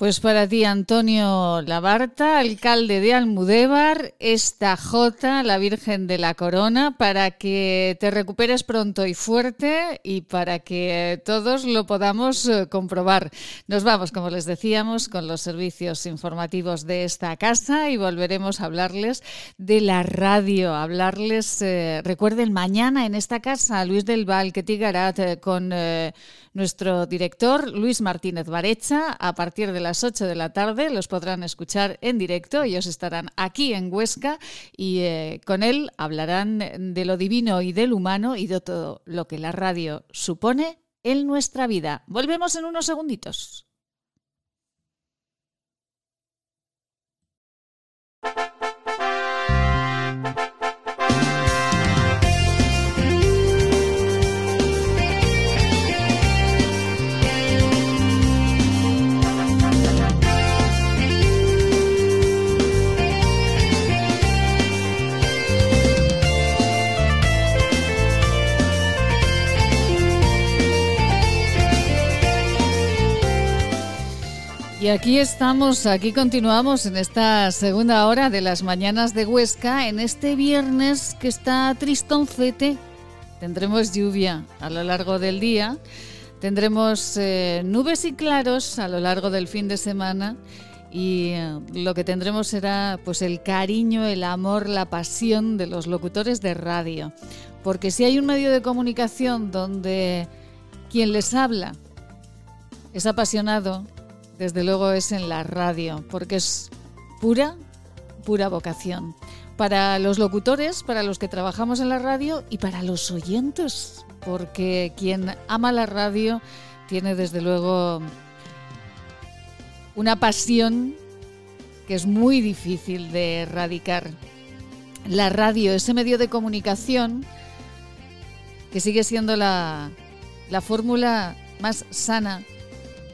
Pues para ti, Antonio Labarta, alcalde de Almudévar, esta J, la Virgen de la Corona, para que te recuperes pronto y fuerte y para que todos lo podamos eh, comprobar. Nos vamos, como les decíamos, con los servicios informativos de esta casa y volveremos a hablarles de la radio, hablarles, eh, recuerden, mañana en esta casa, Luis del Val, que eh, con nuestro director, Luis Martínez Barecha, a partir de las 8 de la tarde. Los podrán escuchar en directo. Ellos estarán aquí en Huesca y eh, con él hablarán de lo divino y del humano y de todo lo que la radio supone en nuestra vida. Volvemos en unos segunditos. Aquí estamos, aquí continuamos en esta segunda hora de las mañanas de Huesca, en este viernes que está tristoncete. Tendremos lluvia a lo largo del día, tendremos eh, nubes y claros a lo largo del fin de semana y eh, lo que tendremos será pues el cariño, el amor, la pasión de los locutores de radio. Porque si hay un medio de comunicación donde quien les habla es apasionado, desde luego es en la radio, porque es pura, pura vocación. Para los locutores, para los que trabajamos en la radio y para los oyentes, porque quien ama la radio tiene desde luego una pasión que es muy difícil de erradicar. La radio, ese medio de comunicación que sigue siendo la, la fórmula más sana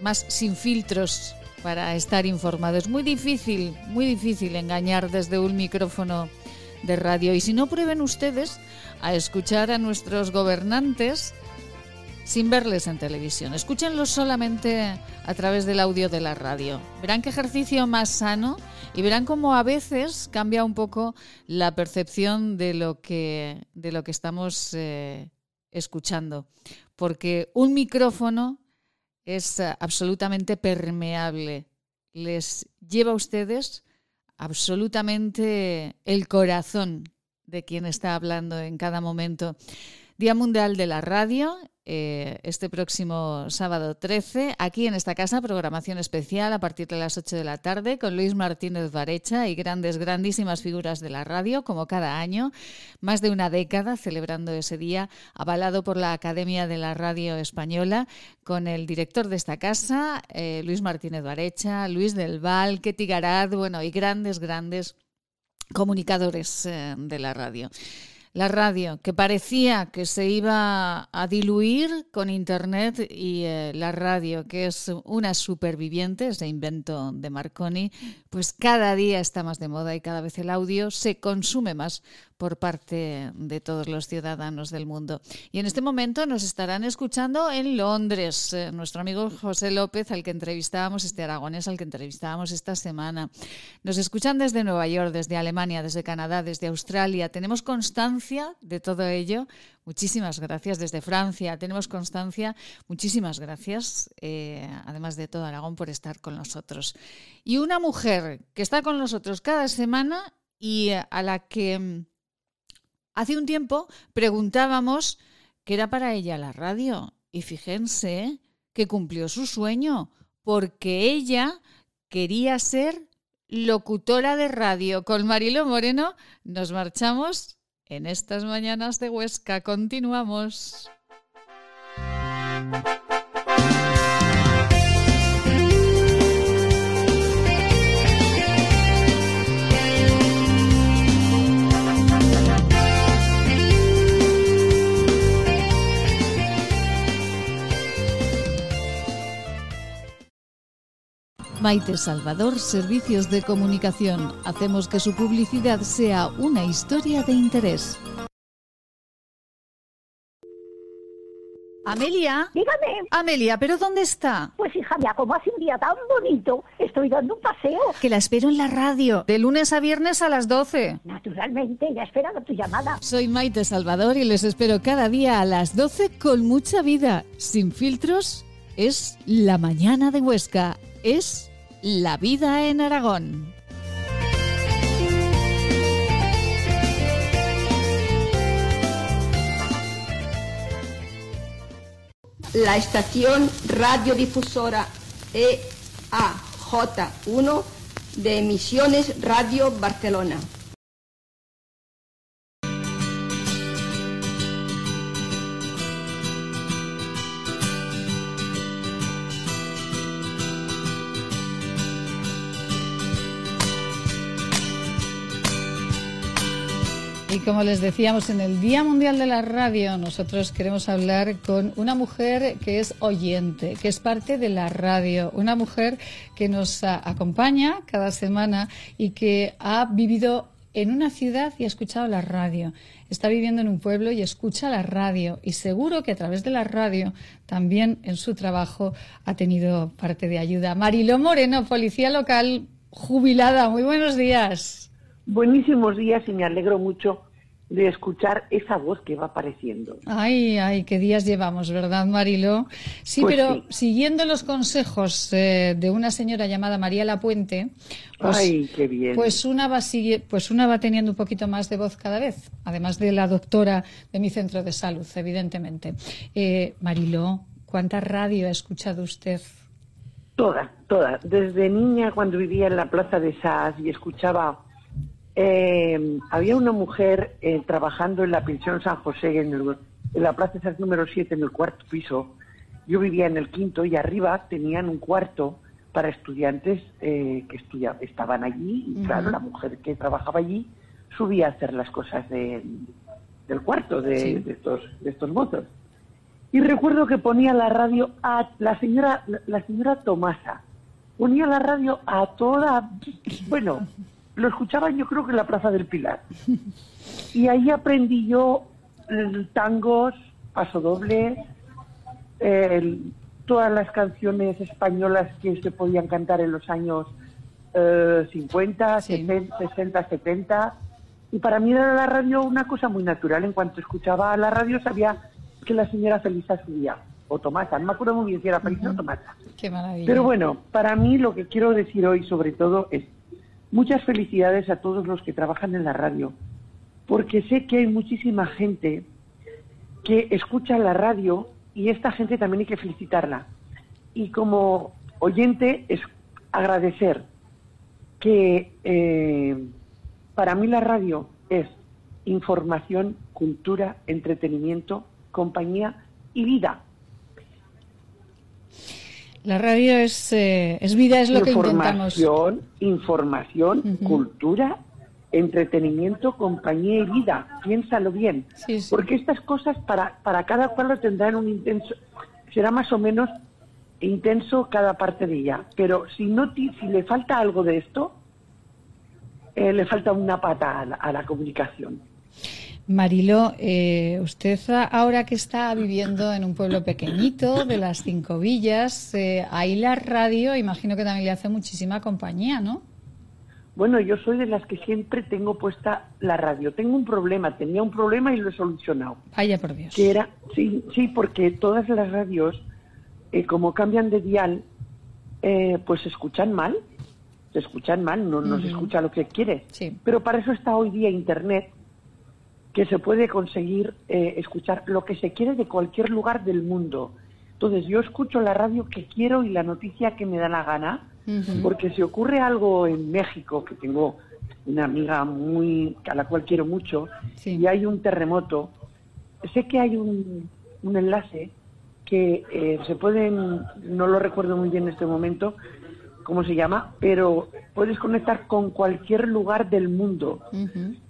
más sin filtros para estar informado. Es muy difícil, muy difícil engañar desde un micrófono de radio. Y si no, prueben ustedes a escuchar a nuestros gobernantes sin verles en televisión. Escúchenlos solamente a través del audio de la radio. Verán qué ejercicio más sano y verán cómo a veces cambia un poco la percepción de lo que, de lo que estamos eh, escuchando. Porque un micrófono es eh, absolutamente permeable. Les lleva a ustedes absolutamente el corazón de quien está hablando en cada momento. Día Mundial de la Radio, eh, este próximo sábado 13, aquí en esta casa, programación especial a partir de las 8 de la tarde con Luis Martínez Varecha y grandes, grandísimas figuras de la radio, como cada año, más de una década celebrando ese día, avalado por la Academia de la Radio Española, con el director de esta casa, eh, Luis Martínez Varecha, Luis del Val, Ketty Garat, bueno, y grandes, grandes comunicadores eh, de la radio la radio, que parecía que se iba a diluir con Internet y eh, la radio, que es una superviviente, ese invento de Marconi, pues cada día está más de moda y cada vez el audio se consume más por parte de todos los ciudadanos del mundo. Y en este momento nos estarán escuchando en Londres, eh, nuestro amigo José López, al que entrevistábamos, este aragonés al que entrevistábamos esta semana. Nos escuchan desde Nueva York, desde Alemania, desde Canadá, desde Australia. Tenemos constancia de todo ello. Muchísimas gracias desde Francia. Tenemos constancia. Muchísimas gracias, eh, además de todo Aragón, por estar con nosotros. Y una mujer que está con nosotros cada semana y a la que Hace un tiempo preguntábamos qué era para ella la radio y fíjense que cumplió su sueño porque ella quería ser locutora de radio. Con Marilo Moreno nos marchamos en estas mañanas de Huesca. Continuamos. Maite Salvador, Servicios de Comunicación. Hacemos que su publicidad sea una historia de interés. Amelia. Dígame. Amelia, ¿pero dónde está? Pues hija mía, como hace un día tan bonito, estoy dando un paseo. Que la espero en la radio, de lunes a viernes a las 12. Naturalmente, ya esperado tu llamada. Soy Maite Salvador y les espero cada día a las 12 con mucha vida, sin filtros. Es la mañana de Huesca. Es la vida en Aragón. la estación radiodifusora EAJ1 de Emisiones Radio Barcelona. Y como les decíamos, en el Día Mundial de la Radio, nosotros queremos hablar con una mujer que es oyente, que es parte de la radio, una mujer que nos acompaña cada semana y que ha vivido en una ciudad y ha escuchado la radio. Está viviendo en un pueblo y escucha la radio. Y seguro que a través de la radio también en su trabajo ha tenido parte de ayuda. Mariló Moreno, policía local jubilada. Muy buenos días. Buenísimos días y me alegro mucho de escuchar esa voz que va apareciendo. Ay, ay, qué días llevamos, ¿verdad, Marilo? Sí, Pues pero sí. siguiendo los consejos eh, de una señora llamada María Lapuente, pues, Ay, qué bien. pues una va pues una va teniendo un poquito más de voz cada vez, además de la doctora de mi centro de salud, evidentemente. Eh, Mariló, ¿cuánta radio ha escuchado usted? Toda, toda. Desde niña, cuando vivía en la plaza de Sas y escuchaba, eh, había una mujer eh, trabajando en la pensión San José, en, el- en la plaza Sas número 7, en el cuarto piso. Yo vivía en el quinto y arriba tenían un cuarto para estudiantes eh, que estudia- estaban allí. Y claro, la mujer que trabajaba allí subía a hacer las cosas de- del cuarto de, Sí. de estos, de estos mozos. Y recuerdo que ponía la radio a la señora, la señora Tomasa. Ponía la radio a toda, bueno, lo escuchaba yo creo que en la Plaza del Pilar. Y ahí aprendí yo eh, tangos, pasodobles, eh, todas las canciones españolas que se podían cantar en los años eh, 50, 60, 60, 70. Y para mí era la radio una cosa muy natural. En cuanto escuchaba la radio sabía que la señora Felisa subía. O Tomasa, no me acuerdo muy bien si era Felisa o Tomasa. Qué maravilla. Pero bueno, para mí lo que quiero decir hoy sobre todo es muchas felicidades a todos los que trabajan en la radio, porque sé que hay muchísima gente que escucha la radio y esta gente también hay que felicitarla. Y como oyente es agradecer que eh, para mí la radio es información, cultura, entretenimiento, compañía y vida. La radio es, eh, es vida, es lo que intentamos. información, información, cultura, entretenimiento, compañía y vida. Piénsalo bien. Porque estas cosas para, para cada cual lo tendrán un intenso, será más o menos intenso cada parte de ella. Pero si no ti- si le falta algo de esto, eh, le falta una pata a la, a la comunicación. Marilo, eh, usted ahora que está viviendo en un pueblo pequeñito de las Cinco Villas, eh, ahí la radio, imagino que también le hace muchísima compañía, ¿no? Bueno, yo soy de las que siempre tengo puesta la radio. Tengo un problema, tenía un problema y lo he solucionado. Vaya por Dios. que era sí sí porque todas las radios eh, como cambian de dial eh, pues se escuchan mal se escuchan mal no, no se escucha lo que quieres Sí. pero para eso está hoy día internet que se puede conseguir eh, escuchar lo que se quiere de cualquier lugar del mundo. Entonces yo escucho la radio que quiero y la noticia que me da la gana porque si ocurre algo en México que tengo una amiga muy a la cual quiero mucho y hay un terremoto sé que hay un, un enlace que eh, se pueden, no lo recuerdo muy bien en este momento, cómo se llama, pero puedes conectar con cualquier lugar del mundo.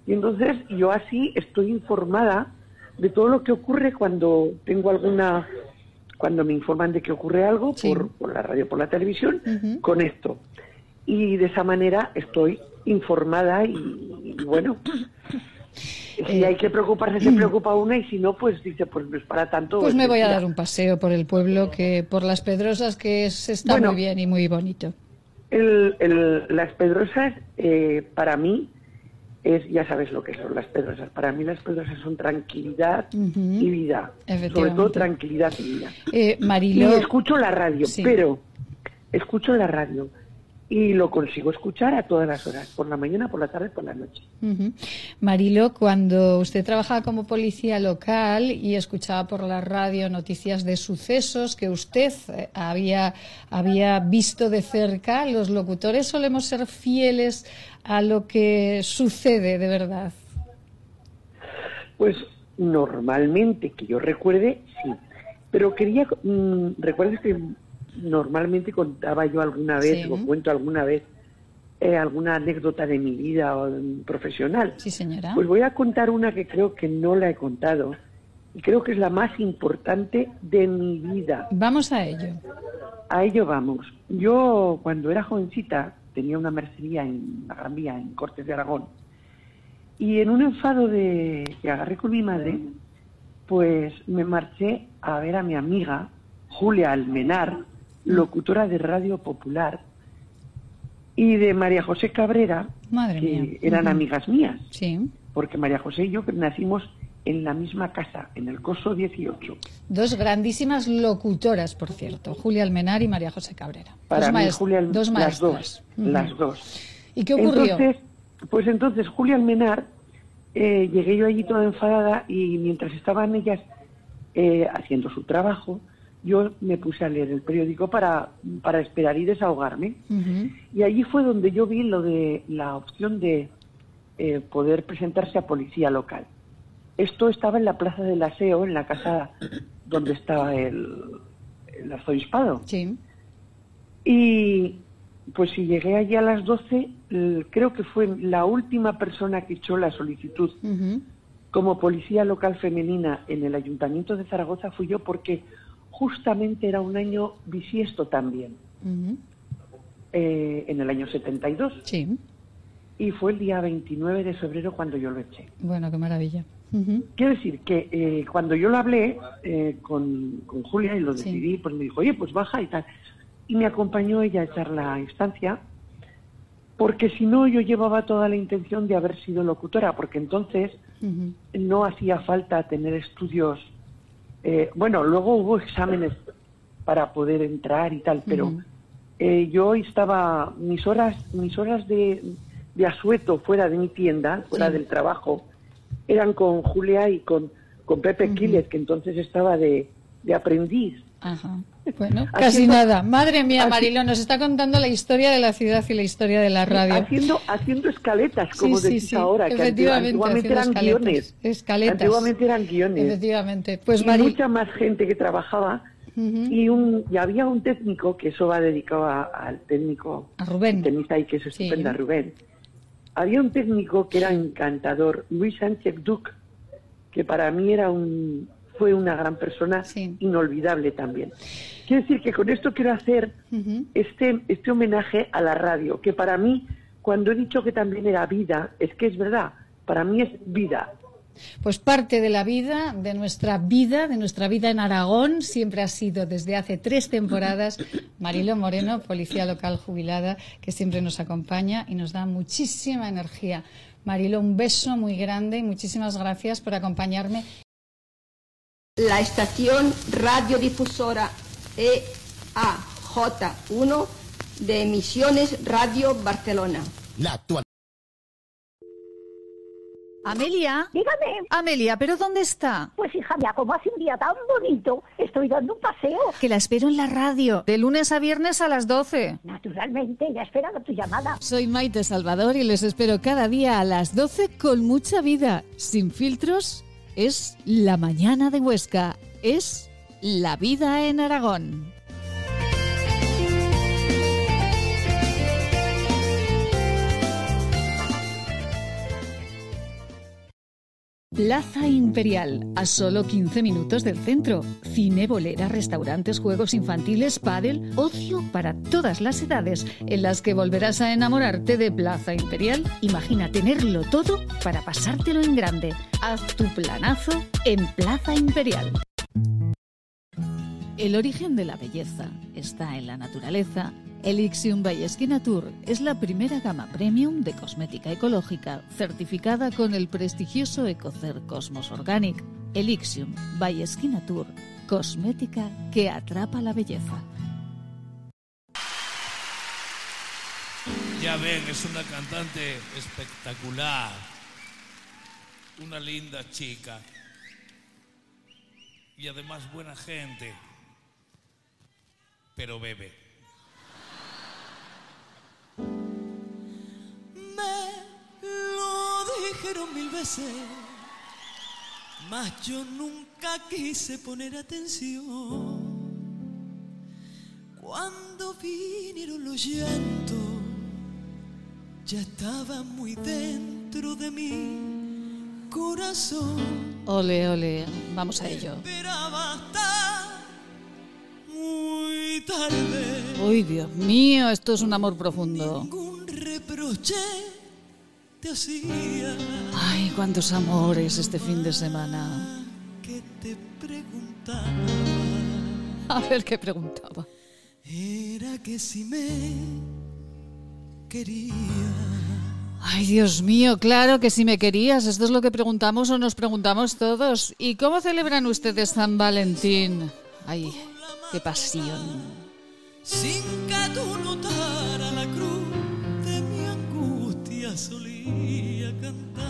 Y entonces yo así estoy informada de todo lo que ocurre cuando tengo alguna, cuando me informan de que ocurre algo por, por la radio, por la televisión, conecto. Y de esa manera estoy informada y, y bueno, Si hay que preocuparse, se preocupa una y si no, pues dice, pues no es para tanto. Pues me voy a dar un paseo por el pueblo, que por las Pedrosas, que se está muy bien y muy bonito. las Pedrosas, eh, para mí, es, ya sabes lo que son las Pedrosas. Para mí las Pedrosas son tranquilidad y vida. Sobre todo tranquilidad y vida. Eh, Marilo... Y escucho la radio, pero escucho la radio y lo consigo escuchar a todas las horas, por la mañana, por la tarde, por la noche. Marilo, cuando usted trabajaba como policía local y escuchaba por la radio noticias de sucesos que usted eh, había, había visto de cerca, los locutores solemos ser fieles a lo que sucede de verdad. Pues normalmente, que yo recuerde, sí. Pero quería, mm, recuerdes que normalmente contaba yo alguna vez o cuento alguna vez eh, alguna anécdota de mi vida profesional. Sí, señora. Pues voy a contar una que creo que no la he contado y creo que es la más importante de mi vida. Vamos a ello. A ello vamos. Yo cuando era jovencita tenía una mercería en la Gran Vía, en Cortes de Aragón, y en un enfado de que agarré con mi madre, pues me marché a ver a mi amiga Julia Almenar, locutora de Radio Popular, y de María José Cabrera, que eran amigas mías. Sí. Porque María José y yo nacimos en la misma casa, en el Coso 18. Dos grandísimas locutoras, por cierto, Julia Almenar y María José Cabrera. Para dos Julia, dos las dos, las dos. ¿Y qué ocurrió? Entonces, pues entonces Julia Almenar, eh, llegué yo allí toda enfadada y mientras estaban ellas eh, haciendo su trabajo, yo me puse a leer el periódico para, para esperar y desahogarme. Y allí fue donde yo vi lo de la opción de eh, poder presentarse a policía local. Esto estaba en la plaza del aseo, en la casa donde estaba el, el arzobispado. Sí. Y pues si llegué allí a las 12, creo que fue la última persona que echó la solicitud como policía local femenina en el ayuntamiento de Zaragoza fui yo porque justamente era un año bisiesto también, eh, en el año 72. Sí. Y fue el día 29 de febrero cuando yo lo eché. Bueno, qué maravilla. Quiero decir que eh, cuando yo lo hablé eh, con, Julia y lo decidí, pues me dijo, oye, pues baja y tal. Y me acompañó ella a echar la instancia, porque si no yo llevaba toda la intención de haber sido locutora, porque entonces no hacía falta tener estudios eh, bueno, luego hubo exámenes para poder entrar y tal, pero eh, yo estaba, mis horas, mis horas de, de, asueto fuera de mi tienda, fuera del trabajo, eran con Julia y con, con Pepe uh que entonces estaba de, de aprendiz. Ajá. Bueno, casi nada. Madre mía, Marilo, nos está contando la historia de la ciudad y la historia de la radio. Haciendo, haciendo escaletas, como decís ahora, que antiguamente eran guiones. Escaletas. Antiguamente eran guiones. Efectivamente. Pues y mucha más gente que trabajaba. y, un, y había un técnico, que eso va dedicado al técnico. A Rubén. Tenista y que es estupenda, Rubén. Había un técnico que era encantador, Luis Sánchez Duc, que para mí era un, fue una gran persona, inolvidable también. Quiero decir que con esto quiero hacer este, este homenaje a la radio, que para mí, cuando he dicho que también era vida, es que es verdad, para mí es vida. Pues parte de la vida, de nuestra vida, de nuestra vida en Aragón, siempre ha sido desde hace tres temporadas Marilo Moreno, policía local jubilada, que siempre nos acompaña y nos da muchísima energía. Marilo, un beso muy grande y muchísimas gracias por acompañarme la estación radiodifusora EAJ1 de Emisiones Radio Barcelona. La actual. Amelia. Dígame. Amelia, ¿pero dónde está? Pues hija mía, como hace un día tan bonito, estoy dando un paseo. Que la espero en la radio, de lunes a viernes a las 12. Naturalmente, ya esperado tu llamada. Soy Maite Salvador y les espero cada día a las 12 con mucha vida, sin filtros es La Mañana de Huesca, es La Vida en Aragón. Plaza Imperial, a solo 15 minutos del centro. Cine, bolera, restaurantes, juegos infantiles, pádel, ocio para todas las edades, en las que volverás a enamorarte de Plaza Imperial. Imagina tenerlo todo para pasártelo en grande. Haz tu planazo en Plaza Imperial. El origen de la belleza está en la naturaleza Elixium by Tour es la primera gama premium de cosmética ecológica certificada con el prestigioso Ecocer Cosmos Organic. Elixium by Tour, cosmética que atrapa la belleza. Ya ven, es una cantante espectacular, una linda chica y además buena gente, pero bebe. Lo dijeron mil veces, mas yo nunca quise poner atención. Cuando vinieron los llantos, ya estaba muy dentro de mi corazón. Ole, ole, vamos a ello. Muy tarde. Uy, Dios mío, esto es un amor profundo. Ningún reproche te hacía. Ay, cuántos amores este fin de semana. Que te preguntaba. A ver qué preguntaba. Era que si me quería. Ay, Dios mío, claro que si me querías. Esto es lo que preguntamos o nos preguntamos todos. ¿Y cómo celebran ustedes San Valentín? Ay, qué pasión. Sin que tú notara la cruz de mi angustia solía cantar.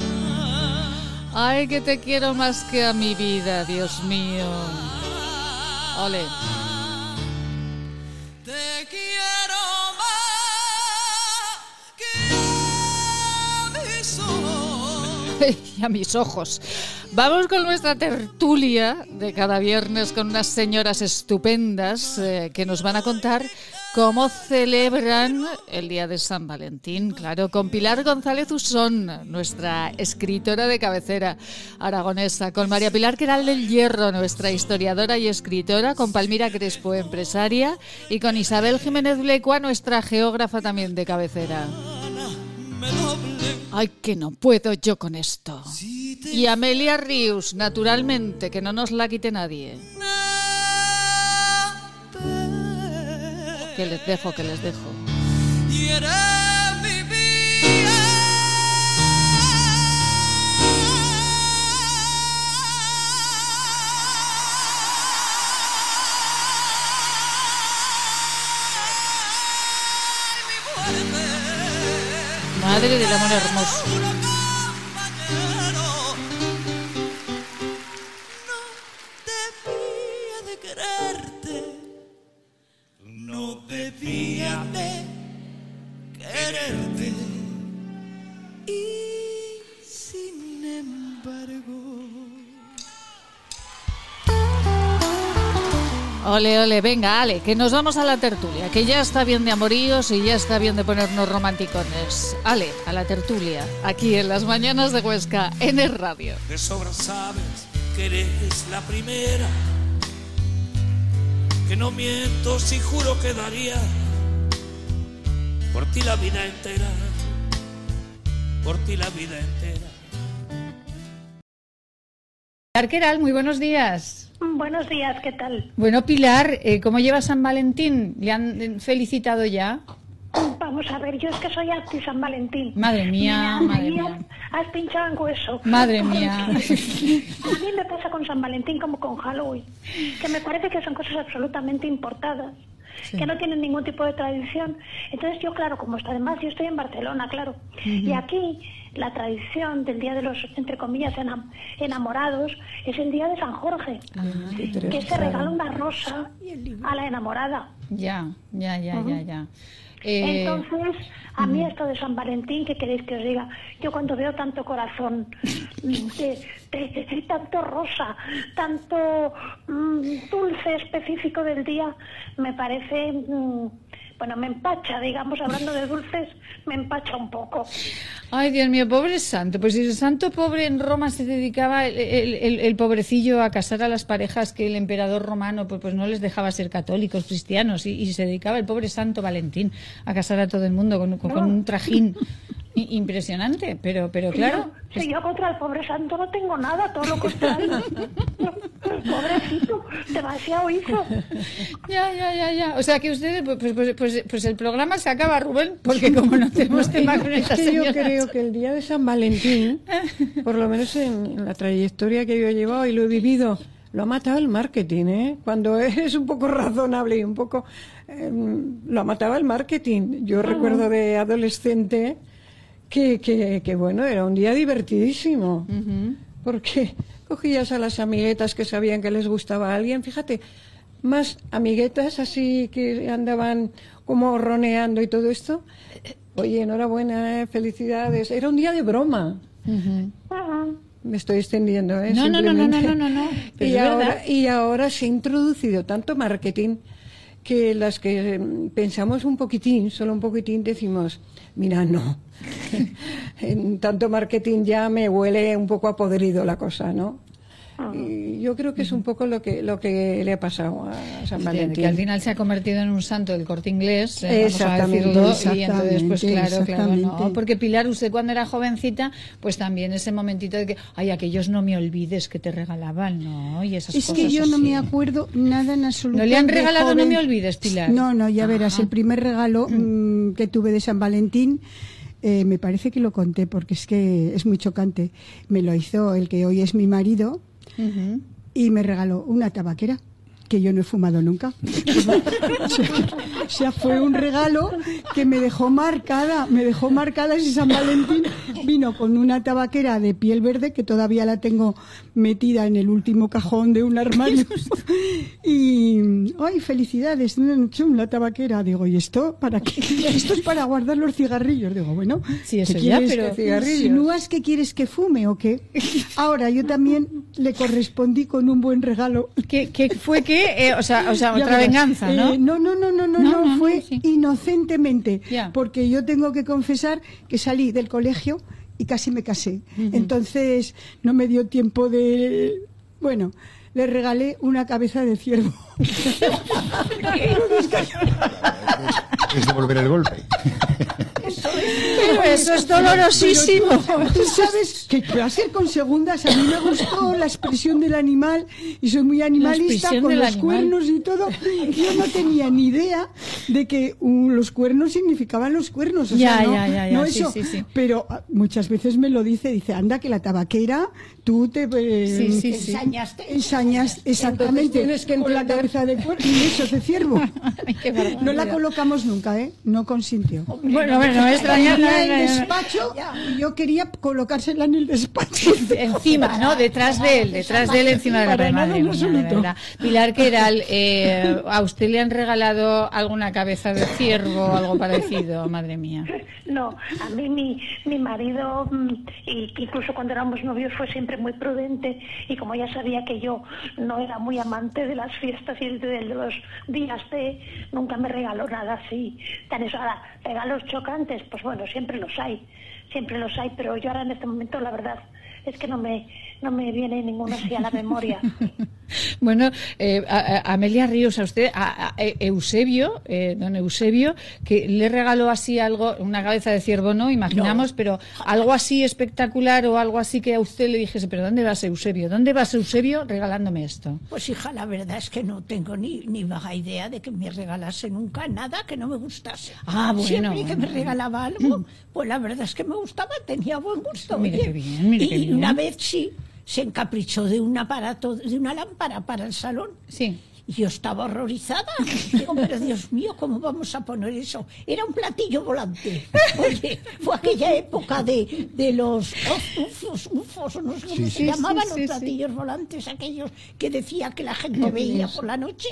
Ay, que te quiero más que a mi vida, Dios mío. Ole. Te quiero más que a mis ojos. y a mis ojos. Vamos con nuestra tertulia de cada viernes con unas señoras estupendas eh, que nos van a contar cómo celebran el día de San Valentín. Claro, con Pilar González Usón, nuestra escritora de cabecera aragonesa, con María Pilar Queral del Hierro, nuestra historiadora y escritora, con Palmira Crespo, empresaria, y con Isabel Jiménez Blecua, nuestra geógrafa también de cabecera. Ay, que no puedo yo con esto. Y Amelia Rius, naturalmente, que no nos la quite nadie. Que les dejo, que les dejo. Madre del amor hermoso. No debía de quererte. Y Ole, ole, venga, Ale, que nos vamos a la tertulia, que ya está bien de amoríos y ya está bien de ponernos romanticones. Ale, a la tertulia, aquí en las mañanas de Huesca, en el radio. De sobra sabes que eres la primera. Que no miento si juro que daría por ti la vida entera. Por ti la vida entera. Arqueral, muy buenos días. Buenos días, ¿qué tal? Bueno, Pilar, eh, ¿cómo lleva San Valentín? ¿Le han felicitado ya? Vamos a ver, yo es que soy anti San Valentín. Madre mía, madre mía. Has pinchado en hueso. Madre mía. A mí me pasa con San Valentín como con Halloween, que me parece que son cosas absolutamente importadas, que no tienen ningún tipo de tradición. Entonces yo, claro, como está además, yo estoy en Barcelona, claro, y aquí la tradición del Día de los, entre comillas, enam- enamorados es el Día de San Jorge, que se regala una rosa a la enamorada. Ya, ya, ya, ya, ya. Eh, Entonces, a mí esto de San Valentín, ¿qué queréis que os diga? Yo cuando veo tanto corazón, de, de- de- tanto rosa, tanto mm, dulce específico del día, me parece, mm, bueno, me empacha, digamos, hablando de dulces, me empacha un poco. Ay, Dios mío, pobre santo. Pues si el santo pobre en Roma se dedicaba, el, pobrecillo, a casar a las parejas que el emperador romano pues, pues no les dejaba ser católicos, cristianos, y, se dedicaba el pobre santo Valentín a casar a todo el mundo con, con un trajín. Impresionante, pero, pero claro. Si yo, contra el pobre santo no tengo nada, todo lo contrario. Pobrecito, demasiado hizo. Ya, ya, ya, ya. O sea que ustedes, pues, pues, pues, pues, el programa se acaba, Rubén, porque como no tenemos tema con Es que yo creo que el día de San Valentín, por lo menos en, la trayectoria que yo he llevado y lo he vivido, lo ha matado el marketing, ¿eh? Cuando es un poco razonable y un poco... Em, lo ha matado el marketing. Yo recuerdo de adolescente que, que, bueno, era un día divertidísimo, porque cogías a las amiguetas que sabían que les gustaba a alguien, fíjate, más amiguetas así que andaban como roneando y todo esto. Oye, enhorabuena, eh, felicidades. Era un día de broma. Me estoy extendiendo, ¿eh? No, no, no, no, no, no, no. y, ahora, y ahora se ha introducido tanto marketing que las que pensamos un poquitín, solo un poquitín, decimos, mira, no, en tanto marketing ya me huele un poco a podrido la cosa, ¿no? Y yo creo que es un poco lo que lo que le ha pasado a San Valentín. Que al final se ha convertido en un santo del corte inglés, eh, exactamente, y entonces pues claro, claro, no, porque Pilar, usted cuando era jovencita, pues también ese momentito de que, ay, aquellos no me olvides que te regalaban, ¿no? Y esas es que yo no me acuerdo nada en absoluto. ¿No le han regalado no me olvides, Pilar? No, no, ya verás, el primer regalo mm. Mm, que tuve de San Valentín eh, me parece que lo conté porque es que es muy chocante. Me lo hizo el que hoy es mi marido y me regaló una tabaquera que yo no he fumado nunca. o sea, fue un regalo que me dejó marcada, me dejó marcada ese San Valentín. Vino con una tabaquera de piel verde que todavía la tengo metida en el último cajón de un armario. y, ay, felicidades, la tabaquera. Digo, ¿y esto para qué? Esto es para guardar los cigarrillos. Digo, bueno, sí, eso ya, pero cigarrillos. que quieres que fume o qué? Ahora, yo también le correspondí con un buen regalo. ¿Qué, qué fue qué? Eh, o sea, o sea otra venganza, ¿no? Eh, ¿no? no, no, no, no, no, fue inocentemente, porque yo tengo que confesar que salí del colegio y casi me casé. Entonces no me dio tiempo de, bueno, le regalé una cabeza de ciervo. es devolver el golpe. Pero eso es dolorosísimo. Tú sabes que va a ser con segundas. A mí me gustó la expresión del animal y soy muy animalista con los cuernos y todo. Yo no tenía ni idea de que los cuernos significaban los cuernos. O ya, sea, no, ya, ya, no eso. Pero ah, muchas veces me lo dice, dice, anda que la tabaquera, tú te eh, ensañaste. Ensañaste, exactamente. tienes que con la cabeza de cuerno y eso de ciervo. no la colocamos nunca, ¿eh? No consintió. Bueno, bueno, me extraña. En el despacho, yo quería colocársela en el despacho. Encima, ¿no? Detrás de él, detrás de él, encima de la madre. Pilar Queral, eh, ¿a usted le han regalado alguna cabeza de ciervo o algo parecido? Madre mía. No, a mí mi, mi marido, mm, y incluso cuando éramos novios, fue siempre muy prudente y como ya sabía que yo no era muy amante de las fiestas y de los días de, nunca me regaló nada así. Tan eso, ahora, regalos chocantes, pues bueno, siempre los hay, siempre los hay, pero yo ahora en este momento la verdad es que no me, no me viene ninguno así a la memoria. bueno, eh, Amelia Ríos, a usted, a, Eusebio, eh, don Eusebio, que le regaló así algo, una cabeza de ciervo, ¿no? Imaginamos, pero algo así espectacular o algo así que a usted le dijese, pero ¿dónde vas Eusebio? ¿Dónde vas Eusebio regalándome esto? Pues hija, la verdad es que no tengo ni, ni baja idea de que me regalase nunca nada que no me gustase. Ah, bueno. Siempre que me regalaba algo, pues la verdad es que me gustaba, tenía buen gusto. Mire qué bien, mire qué bien. una vez sí se encaprichó de un aparato, de una lámpara para el salón. Sí. Y yo estaba horrorizada. Digo, pero Dios mío, ¿cómo vamos a poner eso? Era un platillo volante. Oye, fue aquella época de, de los ufos, ufos, no sé cómo se llamaban los platillos volantes, aquellos que decía que la gente veía por la noche.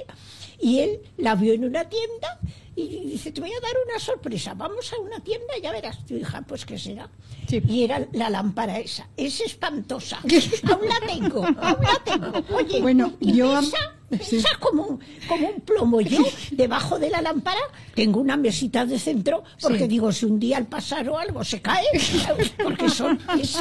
Y él la vio en una tienda y dice, te voy a dar una sorpresa, vamos a una tienda y ya verás. Tu hija, pues qué será. Y era la lámpara esa, es espantosa. aún la tengo, aún la tengo. Oye, bueno, yo, Esa como un, como un plomo. Yo, debajo de la lámpara, tengo una mesita de centro, porque digo, si un día al pasar o algo se cae, porque son es,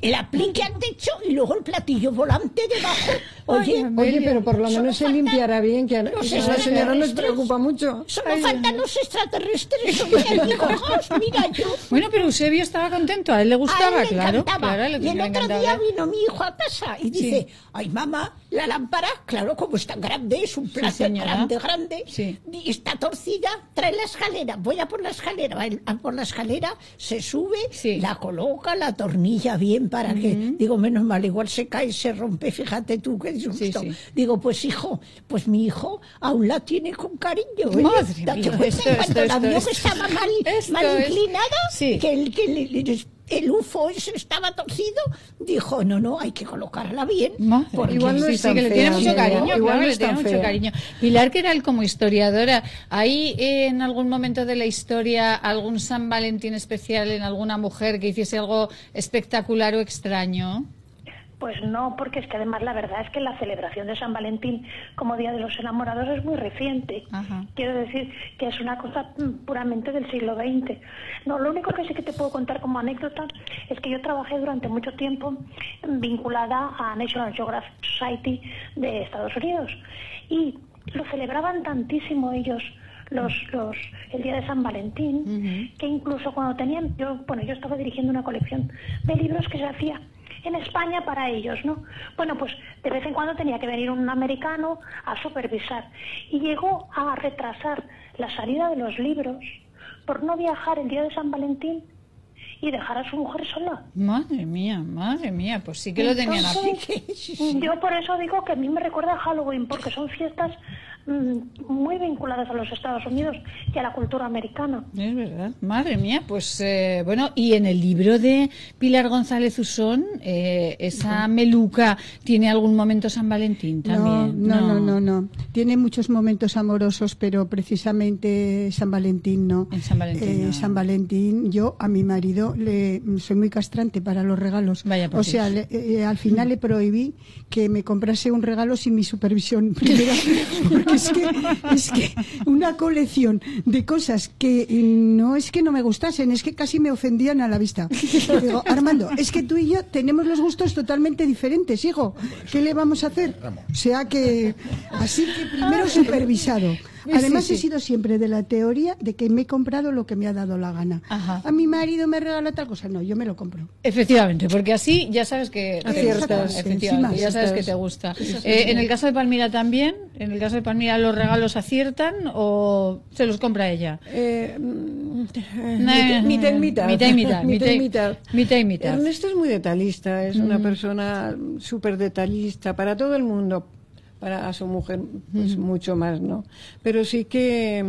el aplique al techo y luego el platillo volante debajo. Oye, Oye, pero por lo menos se limpiará bien, que a la señora nos preocupa mucho. Solo faltan los extraterrestres. Oye, digo, "Jos, mira yo. Bueno, pero Eusebio estaba contento, a él le gustaba, A él le claro. claro, a él y el le otro encantaba. día vino mi hijo a casa y dice, ay mamá, la lámpara, claro, como es tan grande, es un plato señora. grande, grande, y está torcida, trae la escalera, voy a por la escalera, va por la escalera, se sube, la coloca, la tornilla bien para que, digo, menos mal, igual se cae, se rompe, fíjate tú qué disgusto. Digo, pues hijo, pues mi hijo aún la tiene con cariño. ¿eh? Madre Date mía, cuenta, esto, en cuanto esto, la vio que estaba mal, mal inclinada, que el, que el, el UFO ese estaba torcido, dijo, no, no, hay que colocarla bien. porque Igual no sí, sí, que le tiene mucho cariño, Igual claro, le tiene mucho fea. cariño. Pilar, que era como historiadora, ¿hay eh, en algún momento de la historia algún San Valentín especial en alguna mujer que hiciese algo espectacular o extraño? Pues no, porque es que además la verdad es que la celebración de San Valentín como Día de los Enamorados es muy reciente. Quiero decir que es una cosa mm, puramente del siglo XX. No, lo único que sí que te puedo contar como anécdota es que yo trabajé durante mucho tiempo vinculada a National Geographic Society de Estados Unidos y lo celebraban tantísimo ellos los, los, el día de San Valentín, que incluso cuando tenían, yo, bueno, yo estaba dirigiendo una colección de libros que se hacía en España para ellos, ¿no? Bueno, pues de vez en cuando tenía que venir un americano a supervisar y llegó a retrasar la salida de los libros por no viajar el día de San Valentín y dejar a su mujer sola. Madre mía, madre mía, pues sí que lo tenían así. Yo por eso digo que a mí me recuerda a Halloween, porque son fiestas muy vinculadas a los Estados Unidos y a la cultura americana. Es verdad, madre mía, pues eh, bueno, y en el libro de Pilar González Usón, eh, esa meluca tiene algún momento San Valentín también. No, no, no, no, no. Tiene muchos momentos amorosos, pero precisamente San Valentín no. En San Valentín. Eh, no. San Valentín, yo a mi marido le soy muy castrante para los regalos. por o sea, le- eh, al final le prohibí que me comprase un regalo sin mi supervisión primera, porque es que, es que una colección de cosas que no es que no me gustasen, es que casi me ofendían a la vista. Digo, Armando, es que tú y yo tenemos los gustos totalmente diferentes, hijo. ¿Qué le vamos a hacer? O sea que, así que primero supervisado. Además, sí, he sido siempre de la teoría de que me he comprado lo que me ha dado la gana. A mi marido me regala tal cosa, no, yo me lo compro. Efectivamente, porque así ya sabes que te gusta, efectivamente, ya sabes que te gusta. Eh, en el caso de Palmira también, en el caso de Palmira los regalos aciertan o se los compra ella. Eh, mitad y mitad. mitad y mitad, Mitad mitad y y- mitad. mitad y mitad. Ernesto es muy detallista, es una Mm. persona súper detallista para todo el mundo. Para a su mujer, pues mucho más, ¿no? Pero sí que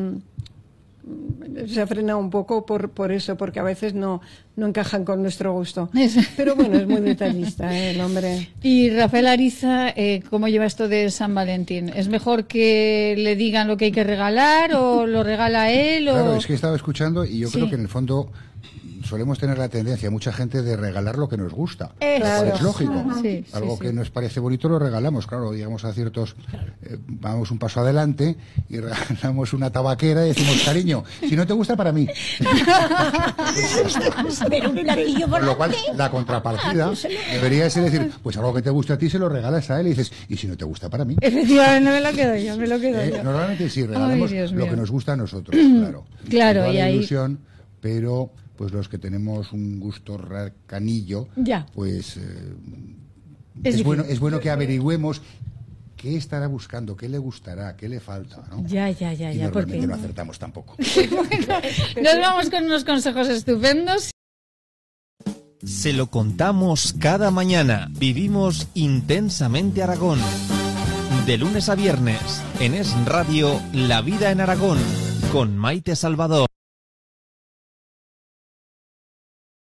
mm, se ha frenado un poco por, por eso, porque a veces no, no encajan con nuestro gusto. Pero bueno, es muy detallista ¿eh? el hombre. Y Rafael Ariza, eh, ¿cómo lleva esto de San Valentín? ¿Es mejor que le digan lo que hay que regalar o lo regala él? O... Claro, es que estaba escuchando y yo Sí. creo que en el fondo solemos tener la tendencia, mucha gente, de regalar lo que nos gusta. Cual es lógico. Sí, Algo sí. que nos parece bonito lo regalamos. Claro, digamos a ciertos, eh, vamos un paso adelante y regalamos una tabaquera y decimos, cariño, si no te gusta, para mí. Pero un platillo Con lo cual, la contrapartida debería ser decir, pues algo que te guste a ti se lo regalas a él y dices, y si no te gusta, para mí. Efectivamente, me lo quedo yo, me lo quedo Eh, yo. Normalmente sí, regalamos Ay, lo mío. que nos gusta a nosotros, claro. Claro, toda y ahí- ilusión, pero pues los que tenemos un gusto racanillo, Ya. pues eh, Es es, bueno, es bueno que averigüemos qué estará buscando, qué le gustará, qué le falta, ¿no? Ya, ya, ya, y ya, porque no acertamos tampoco. nos vamos con unos consejos estupendos. Se lo contamos cada mañana. Vivimos intensamente Aragón. De lunes a viernes, en Es Radio, La Vida en Aragón, con Maite Salvador.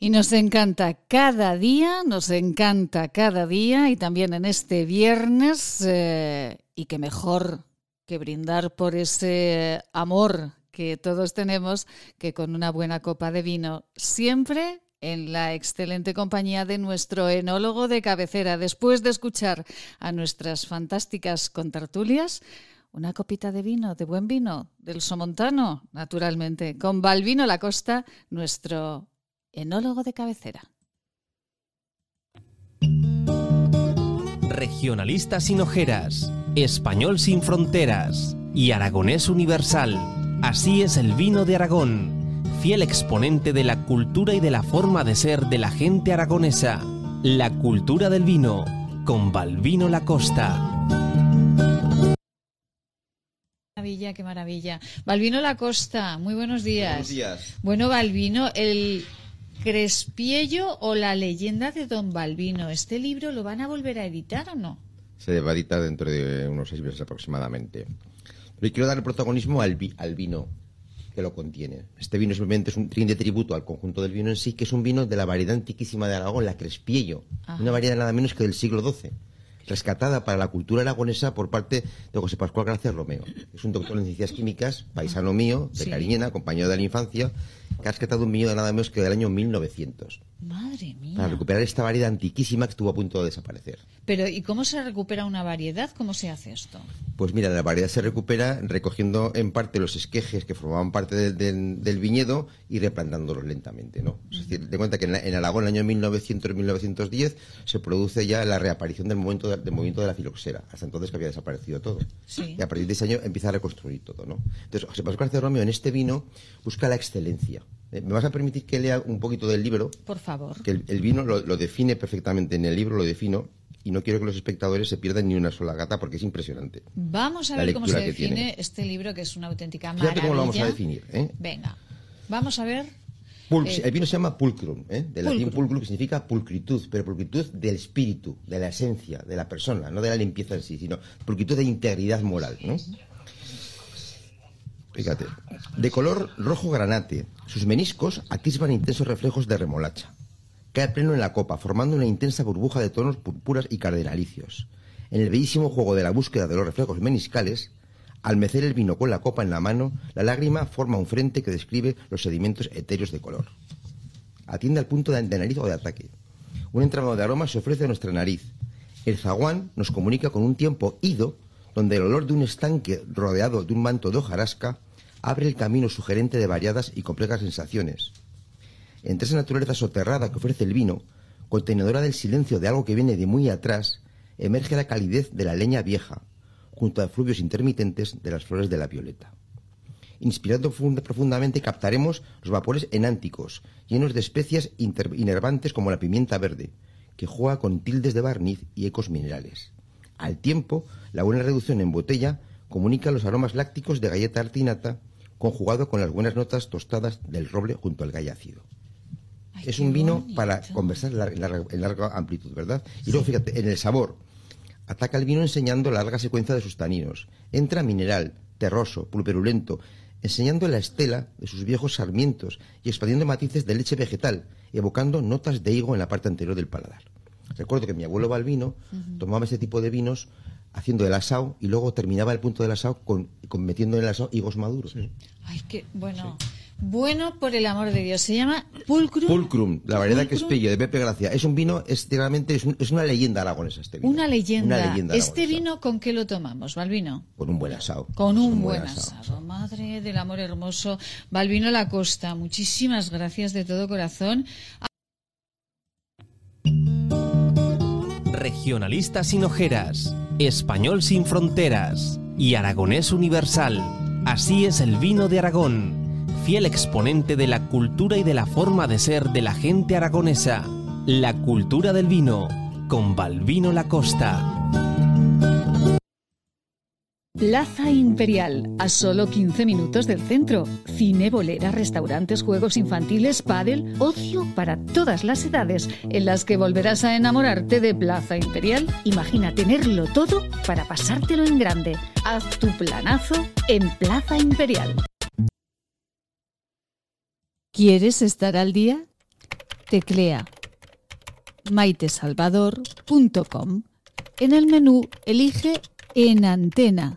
Y nos encanta cada día, nos encanta cada día y también en este viernes, eh, y que mejor que brindar por ese amor que todos tenemos que con una buena copa de vino, siempre en la excelente compañía de nuestro enólogo de cabecera, después de escuchar a nuestras fantásticas contertulias. Una copita de vino, de buen vino, del Somontano, naturalmente, con Balvino Lacosta, nuestro enólogo de cabecera. Regionalista sin ojeras, español sin fronteras y aragonés universal. Así es el vino de Aragón, fiel exponente de la cultura y de la forma de ser de la gente aragonesa. La cultura del vino, con Balvino Lacosta. Maravilla, qué maravilla. Balvino Lacosta, muy buenos días. Buenos días. Bueno, Balvino, el Crespiello o la leyenda de Don Balbino. ¿Este libro lo van a volver a editar o no? Se va a editar dentro de unos seis meses aproximadamente. Pero quiero dar el protagonismo al, al vino que lo contiene. Este vino simplemente es un trin de tributo al conjunto del vino en sí, que es un vino de la variedad antiquísima de Aragón, la Crespiello. Una variedad nada menos que del siglo XII rescatada para la cultura aragonesa por parte de José Pascual Gracia Romeo. Es un doctor en ciencias químicas, paisano mío, de Cariñena, compañero de la infancia, que ha rescatado un vino de nada menos que del año 1900. Madre mía. Para recuperar esta variedad antiquísima que estuvo a punto de desaparecer. Pero, ¿y cómo se recupera una variedad? ¿Cómo se hace esto? Pues mira, la variedad se recupera recogiendo en parte los esquejes que formaban parte del viñedo y replantándolos lentamente, ¿no? Es decir, de cuenta que en, Aragón, en el año 1900-1910, se produce ya la reaparición del, momento del movimiento de la filoxera. Hasta entonces que había desaparecido todo. Y a partir de ese año empieza a reconstruir todo, ¿no? Entonces, José Pascual García Romeo en este vino busca la excelencia. Eh, ¿Me vas a permitir que lea un poquito del libro? Por favor. Que el, vino lo, define perfectamente en el libro, lo defino, y no quiero que los espectadores se pierdan ni una sola gata porque es impresionante. Vamos a ver cómo se define este libro, que es una auténtica maravilla. Fíjate cómo lo vamos a definir. ¿eh? Venga, vamos a ver. Eh, el vino se llama pulcrum, ¿eh? del latín pulcrum, que significa pulcritud, pero pulcritud del espíritu, de la esencia, de la persona, no de la limpieza en sí, sino pulcritud de integridad moral. ¿no? Fíjate, de color rojo granate, sus meniscos atisban intensos reflejos de remolacha. Cae pleno en la copa, formando una intensa burbuja de tonos purpuras y cardenalicios. En el bellísimo juego de la búsqueda de los reflejos meniscales, al mecer el vino con la copa en la mano, la lágrima forma un frente que describe los sedimentos etéreos de color. Atiende al punto de nariz o de ataque. Un entramado de aromas se ofrece a nuestra nariz. El zaguán nos comunica con un tiempo ido, donde el olor de un estanque rodeado de un manto de hojarasca abre el camino sugerente de variadas y complejas sensaciones. Entre esa naturaleza soterrada que ofrece el vino, contenedora del silencio de algo que viene de muy atrás, emerge la calidez de la leña vieja, junto a fluvios intermitentes de las flores de la violeta. Inspirando profundamente captaremos los vapores enánticos, llenos de especias inervantes como la pimienta verde, que juega con tildes de barniz y ecos minerales. Al tiempo, la buena reducción en botella comunica los aromas lácticos de galleta artinata conjugado con las buenas notas tostadas del roble junto al gallácido. es un vino para conversar en larga, amplitud, ¿verdad? Y luego fíjate, en el sabor, ataca el vino enseñando la larga secuencia de sus taninos. Entra mineral, terroso, pulperulento, enseñando la estela de sus viejos sarmientos y expandiendo matices de leche vegetal, evocando notas de higo en la parte anterior del paladar. Recuerdo que mi abuelo Balvino tomaba ese tipo de vinos haciendo el asado y luego terminaba el punto del asado con, metiendo en el asado higos maduros. Ay, qué bueno. Bueno, por el amor de Dios. Se llama Pulcrum. Pulcrum, la variedad que es pello de Pepe Gracia. Es un vino, es, es, una leyenda aragonesa este vino. Una leyenda. ¿Este vino con qué lo tomamos, Balvino? Con un buen asado. Con un, buen, asado. Madre del amor hermoso. Balvino La Costa, muchísimas gracias de todo corazón. Regionalista sin ojeras, español sin fronteras y aragonés universal. Así es el vino de Aragón fiel exponente de la cultura y de la forma de ser de la gente aragonesa. La cultura del vino, con Balvino Lacosta. Plaza Imperial, a solo 15 minutos del centro. Cine, bolera, restaurantes, juegos infantiles, pádel, ocio para todas las edades, en las que volverás a enamorarte de Plaza Imperial. Imagina tenerlo todo para pasártelo en grande. Haz tu planazo en Plaza Imperial. ¿Quieres estar al día? Teclea maitesalvador.com. En el menú elige En Antena.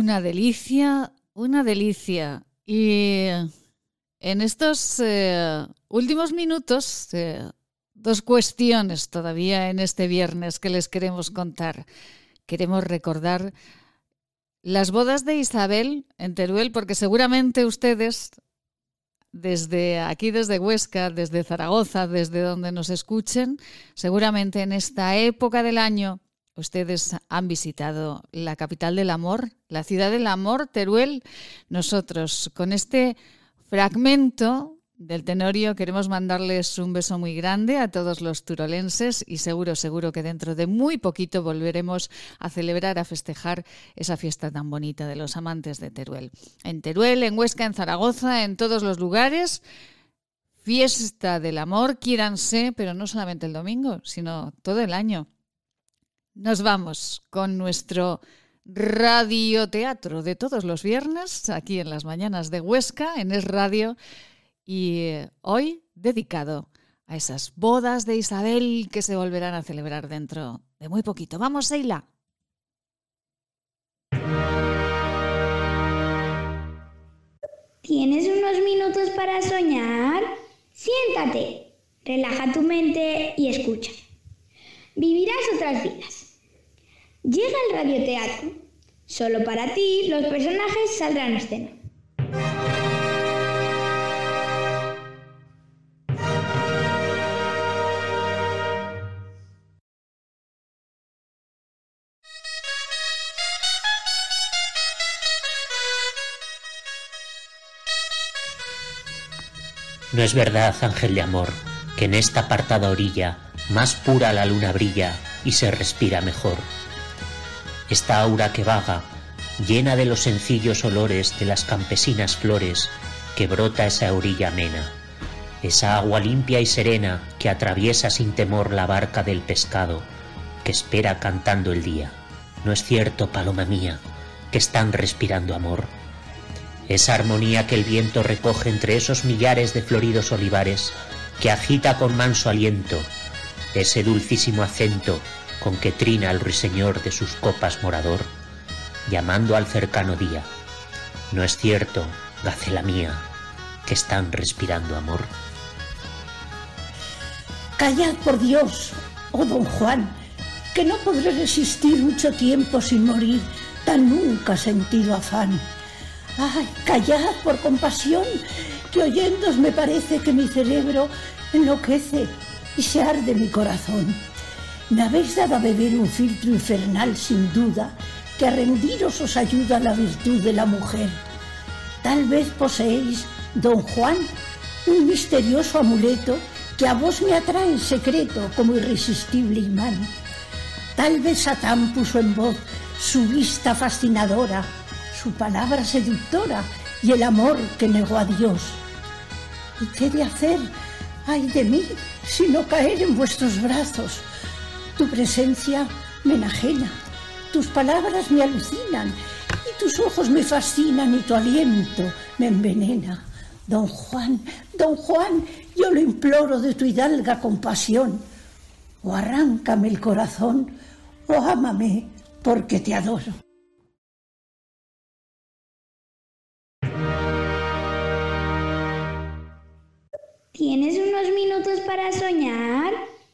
Una delicia, una delicia. Y en estos eh, últimos minutos, eh, dos cuestiones todavía en este viernes que les queremos contar. Queremos recordar las bodas de Isabel en Teruel, porque seguramente ustedes, desde aquí, desde Huesca, desde Zaragoza, desde donde nos escuchen, seguramente en esta época del año Ustedes han visitado la capital del amor, la ciudad del amor, Teruel. Nosotros con este fragmento del Tenorio queremos mandarles un beso muy grande a todos los turolenses y seguro, seguro que dentro de muy poquito volveremos a celebrar, a festejar esa fiesta tan bonita de los amantes de Teruel. En Teruel, en Huesca, en Zaragoza, en todos los lugares. Fiesta del amor, quiéranse, pero no solamente el domingo, sino todo el año. Nos vamos con nuestro radioteatro de todos los viernes, aquí en las mañanas de Huesca, en Es Radio, y eh, hoy dedicado a esas bodas de Isabel que se volverán a celebrar dentro de muy poquito. Vamos, Seila. ¿Tienes unos minutos para soñar? Siéntate, relaja tu mente y escucha. Vivirás otras vidas Llega el radioteatro. Solo para ti los personajes saldrán a escena. No es verdad, ángel de amor, que en esta apartada orilla más pura la luna brilla y se respira mejor esta aura que vaga, llena de los sencillos olores de las campesinas flores que brota esa orilla amena, esa agua limpia y serena que atraviesa sin temor la barca del pescado, que espera cantando el día. ¿No es cierto, paloma mía, que están respirando amor? Esa armonía que el viento recoge entre esos millares de floridos olivares, que agita con manso aliento, ese dulcísimo acento con que trina el ruiseñor de sus copas morador, llamando al cercano día. ¿No es cierto, gacela mía, que están respirando amor? Callad por Dios, oh don Juan, que no podré resistir mucho tiempo sin morir, tan nunca sentido afán. Ay, callad por compasión, que oyéndos me parece que mi cerebro enloquece y se arde mi corazón. Me habéis dado a beber un filtro infernal sin duda, que a rendiros os ayuda la virtud de la mujer. Tal vez poseéis, don Juan, un misterioso amuleto que a vos me atrae en secreto como irresistible imán. Tal vez Satán puso en voz su vista fascinadora, su palabra seductora y el amor que negó a Dios. ¿Y qué de hacer? Ay de mí, si no caer en vuestros brazos. Tu presencia me enajena, tus palabras me alucinan y tus ojos me fascinan y tu aliento me envenena. Don Juan, don Juan, yo lo imploro de tu hidalga compasión. O arráncame el corazón, o ámame porque te adoro. ¿Tienes unos minutos para soñar?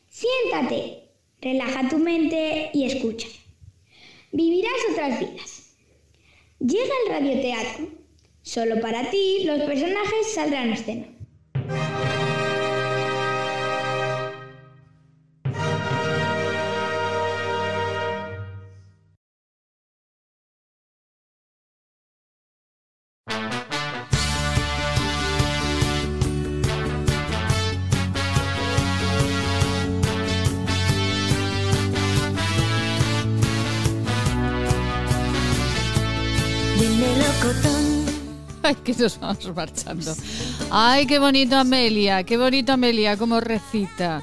Siéntate, relaja tu mente y escucha. Vivirás otras vidas. Llega el radioteatro. Solo para ti los personajes saldrán a escena. que nos vamos marchando. Ay, qué bonito Amelia, qué bonito Amelia, como recita.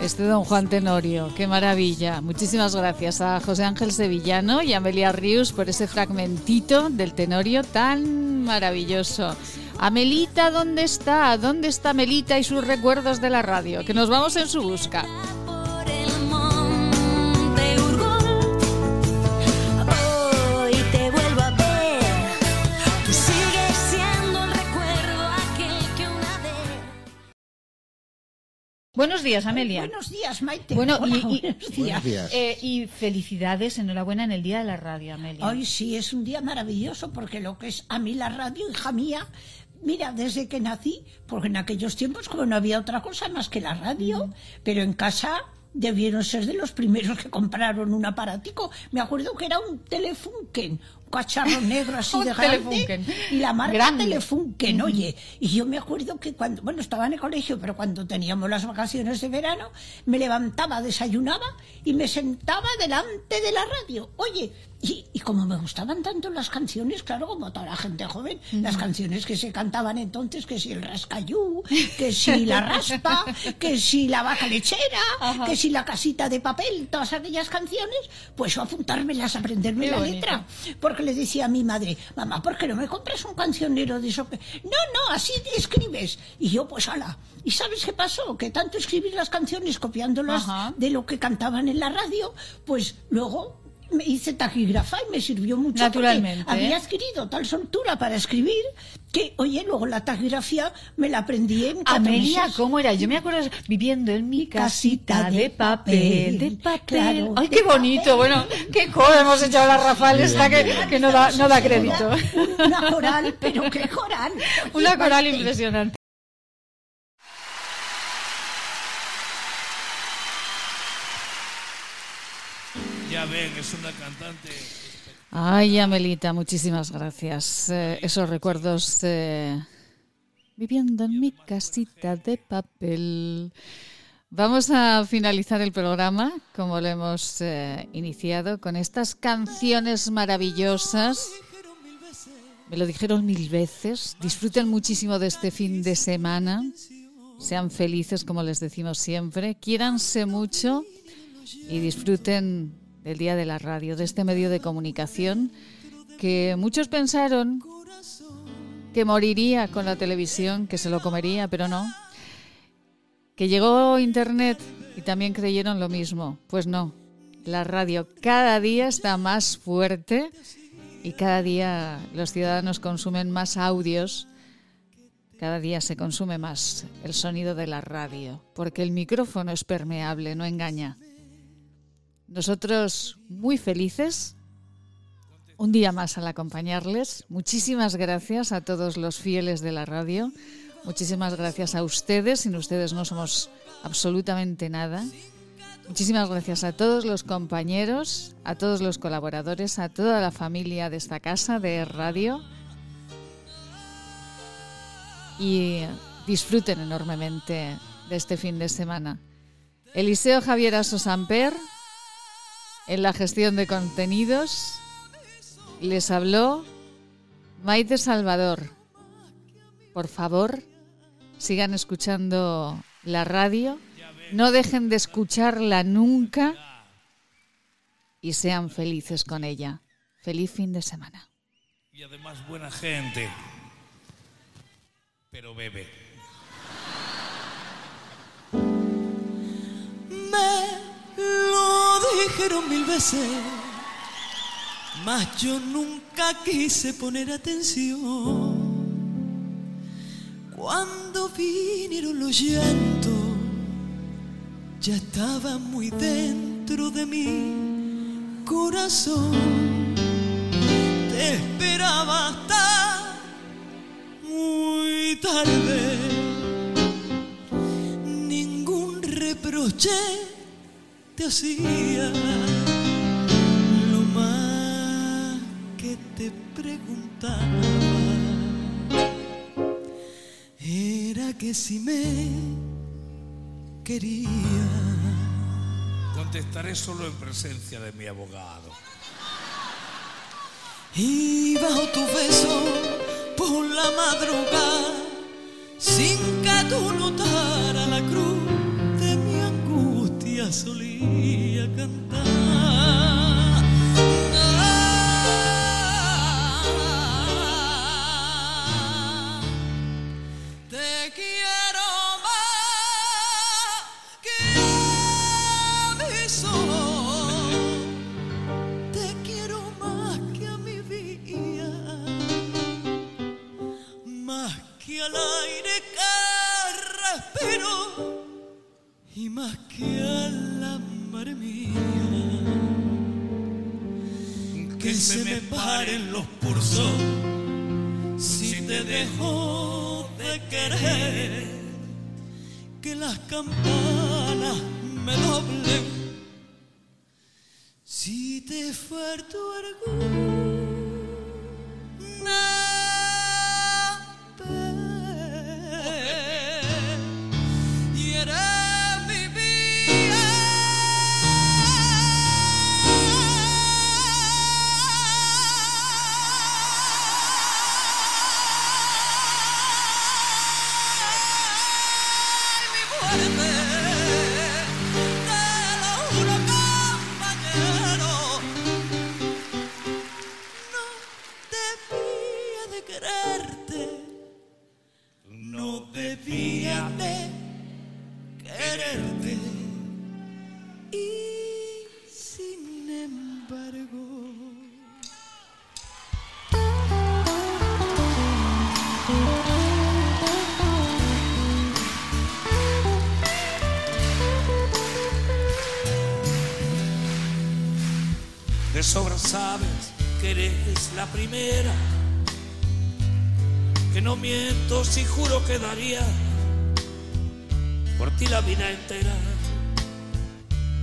Este don Juan Tenorio, qué maravilla. Muchísimas gracias a José Ángel Sevillano y a Amelia Rius por ese fragmentito del Tenorio tan maravilloso. Amelita, ¿dónde está? ¿Dónde está Amelita y sus recuerdos de la radio? Que nos vamos en su busca. Buenos días, Amelia. Buenos días, Maite. Bueno, Hola, y, y- buenos días. eh, y felicidades, enhorabuena en el Día de la Radio, Amelia. Hoy sí es un día maravilloso porque lo que es a mí la radio, hija mía, mira, desde que nací, porque en aquellos tiempos como no había otra cosa más que la radio, pero en casa debieron ser de los primeros que compraron un aparatico. Me acuerdo que era un Telefunken, un cacharro negro así de grande Telefunken. y la marca Grande. Telefunken, oye. Y yo me acuerdo que cuando, bueno, estaba en el colegio, pero cuando teníamos las vacaciones de verano, me levantaba, desayunaba y me sentaba delante de la radio. Oye, y, y como me gustaban tanto las canciones, claro, como toda la gente joven, las canciones que se cantaban entonces, que si el rascayú, que si la raspa, que si la vaca lechera, que si la casita de papel, todas aquellas canciones, pues yo apuntármelas, aprenderme Qué la bonito. letra. Porque le decía a mi madre, mamá, ¿por qué no me compras un cancionero de eso? que-?". No, no, así te escribes. Y yo, pues, ala. ¿Y sabes qué pasó? Que tanto escribir las canciones copiándolas Ajá. de lo que cantaban en la radio, pues luego me hice taquígrafa y me sirvió mucho. porque Naturalmente. Había adquirido tal soltura para escribir que, oye, luego la taquigrafía me la aprendí en cuatro Amelia, meses. ¿cómo era? Yo me acuerdo viviendo en mi casita casita de de papel, de papel, claro, Ay, de qué bonito. Bueno, qué cosa hemos hecho a la Rafael esta que, que no da, no da crédito. Una coral, pero qué coral. Una coral impresionante. Es una cantante. Ay, Amelita, muchísimas gracias. Eh, esos recuerdos eh, viviendo en mi casita de papel. Vamos a finalizar el programa, como lo hemos eh, iniciado, con estas canciones maravillosas. Me lo dijeron mil veces. Disfruten muchísimo de este fin de semana. Sean felices, como les decimos siempre. Quiéranse mucho y disfruten del Día de la Radio, de este medio de comunicación que muchos pensaron que moriría con la televisión, que se lo comería, pero no. Que llegó Internet y también creyeron lo mismo. Pues no, la radio cada día está más fuerte y cada día los ciudadanos consumen más audios, cada día se consume más el sonido de la radio, porque el micrófono es permeable, no engaña. Nosotros muy felices un día más al acompañarles. Muchísimas gracias a todos los fieles de la radio. Muchísimas gracias a ustedes. Sin ustedes no somos absolutamente nada. Muchísimas gracias a todos los compañeros, a todos los colaboradores, a toda la familia de esta casa de radio. Y disfruten enormemente de este fin de semana. Eliseo Javier Aso Samper, en la gestión de contenidos, les habló Maite Salvador. Por favor, sigan escuchando la radio, no dejen de escucharla nunca y sean felices con ella. Feliz fin de semana. Y además buena gente, pero bebe. Me lo dijeron mil veces, mas yo nunca quise poner atención. Cuando vinieron los llantos, ya estaba muy dentro de mi corazón. Te esperaba hasta muy tarde. Ningún reproche te hacía. Lo más que te preguntaba era que si me quería. Contestaré solo en presencia de mi abogado. Y bajo tu beso por la madrugada, sin que tú notara la cruz solía cantar. Más que a la mar mía. Que se me paren los pulsos si te dejo de querer, que las campanas me doblen. Si te falto alguna eres la primera. Que no miento si juro que daría por ti la vida entera.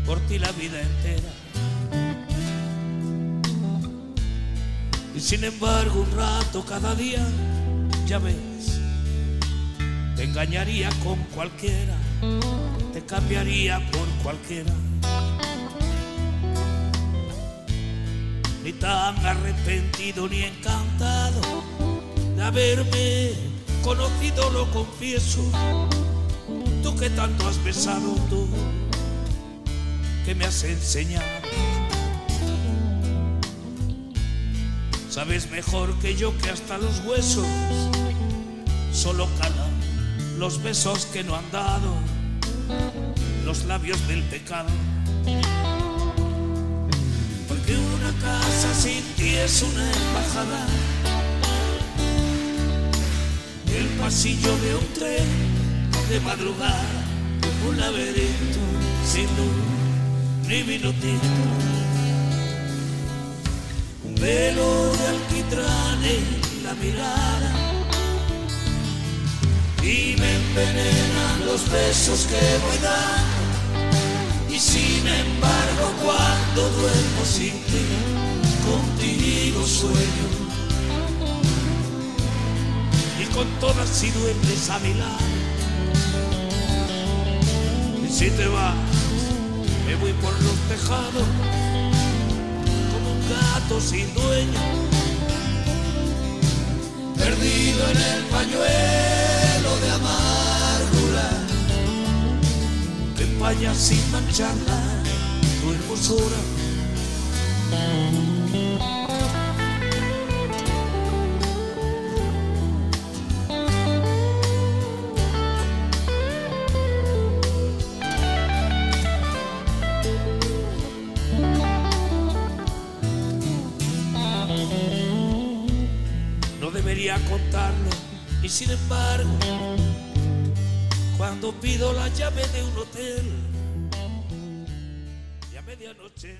Por ti la vida entera. Y sin embargo, un rato cada día, ya ves, te engañaría con cualquiera, te cambiaría por cualquiera. Ni tan arrepentido ni encantado de haberme conocido, lo confieso. Tú que tanto has besado, tú que me has enseñado. Sabes mejor que yo que hasta los huesos solo calan los besos que no han dado. los labios del pecado. Casa sin ti es una embajada. El pasillo de un tren de madrugada, un laberinto sin luz ni minutito. Un velo de alquitrán en la mirada y me envenenan los besos que voy dando. Y sin embargo, cuando duermo sin ti, contigo sueño. Y con todas si duermes a mi lado. Y si te vas, me voy por los tejados, como un gato sin dueño, perdido en el pañuelo de amargura que empaña sin mancharla tu hermosura. Sin embargo, cuando pido la llave de un hotel y a medianoche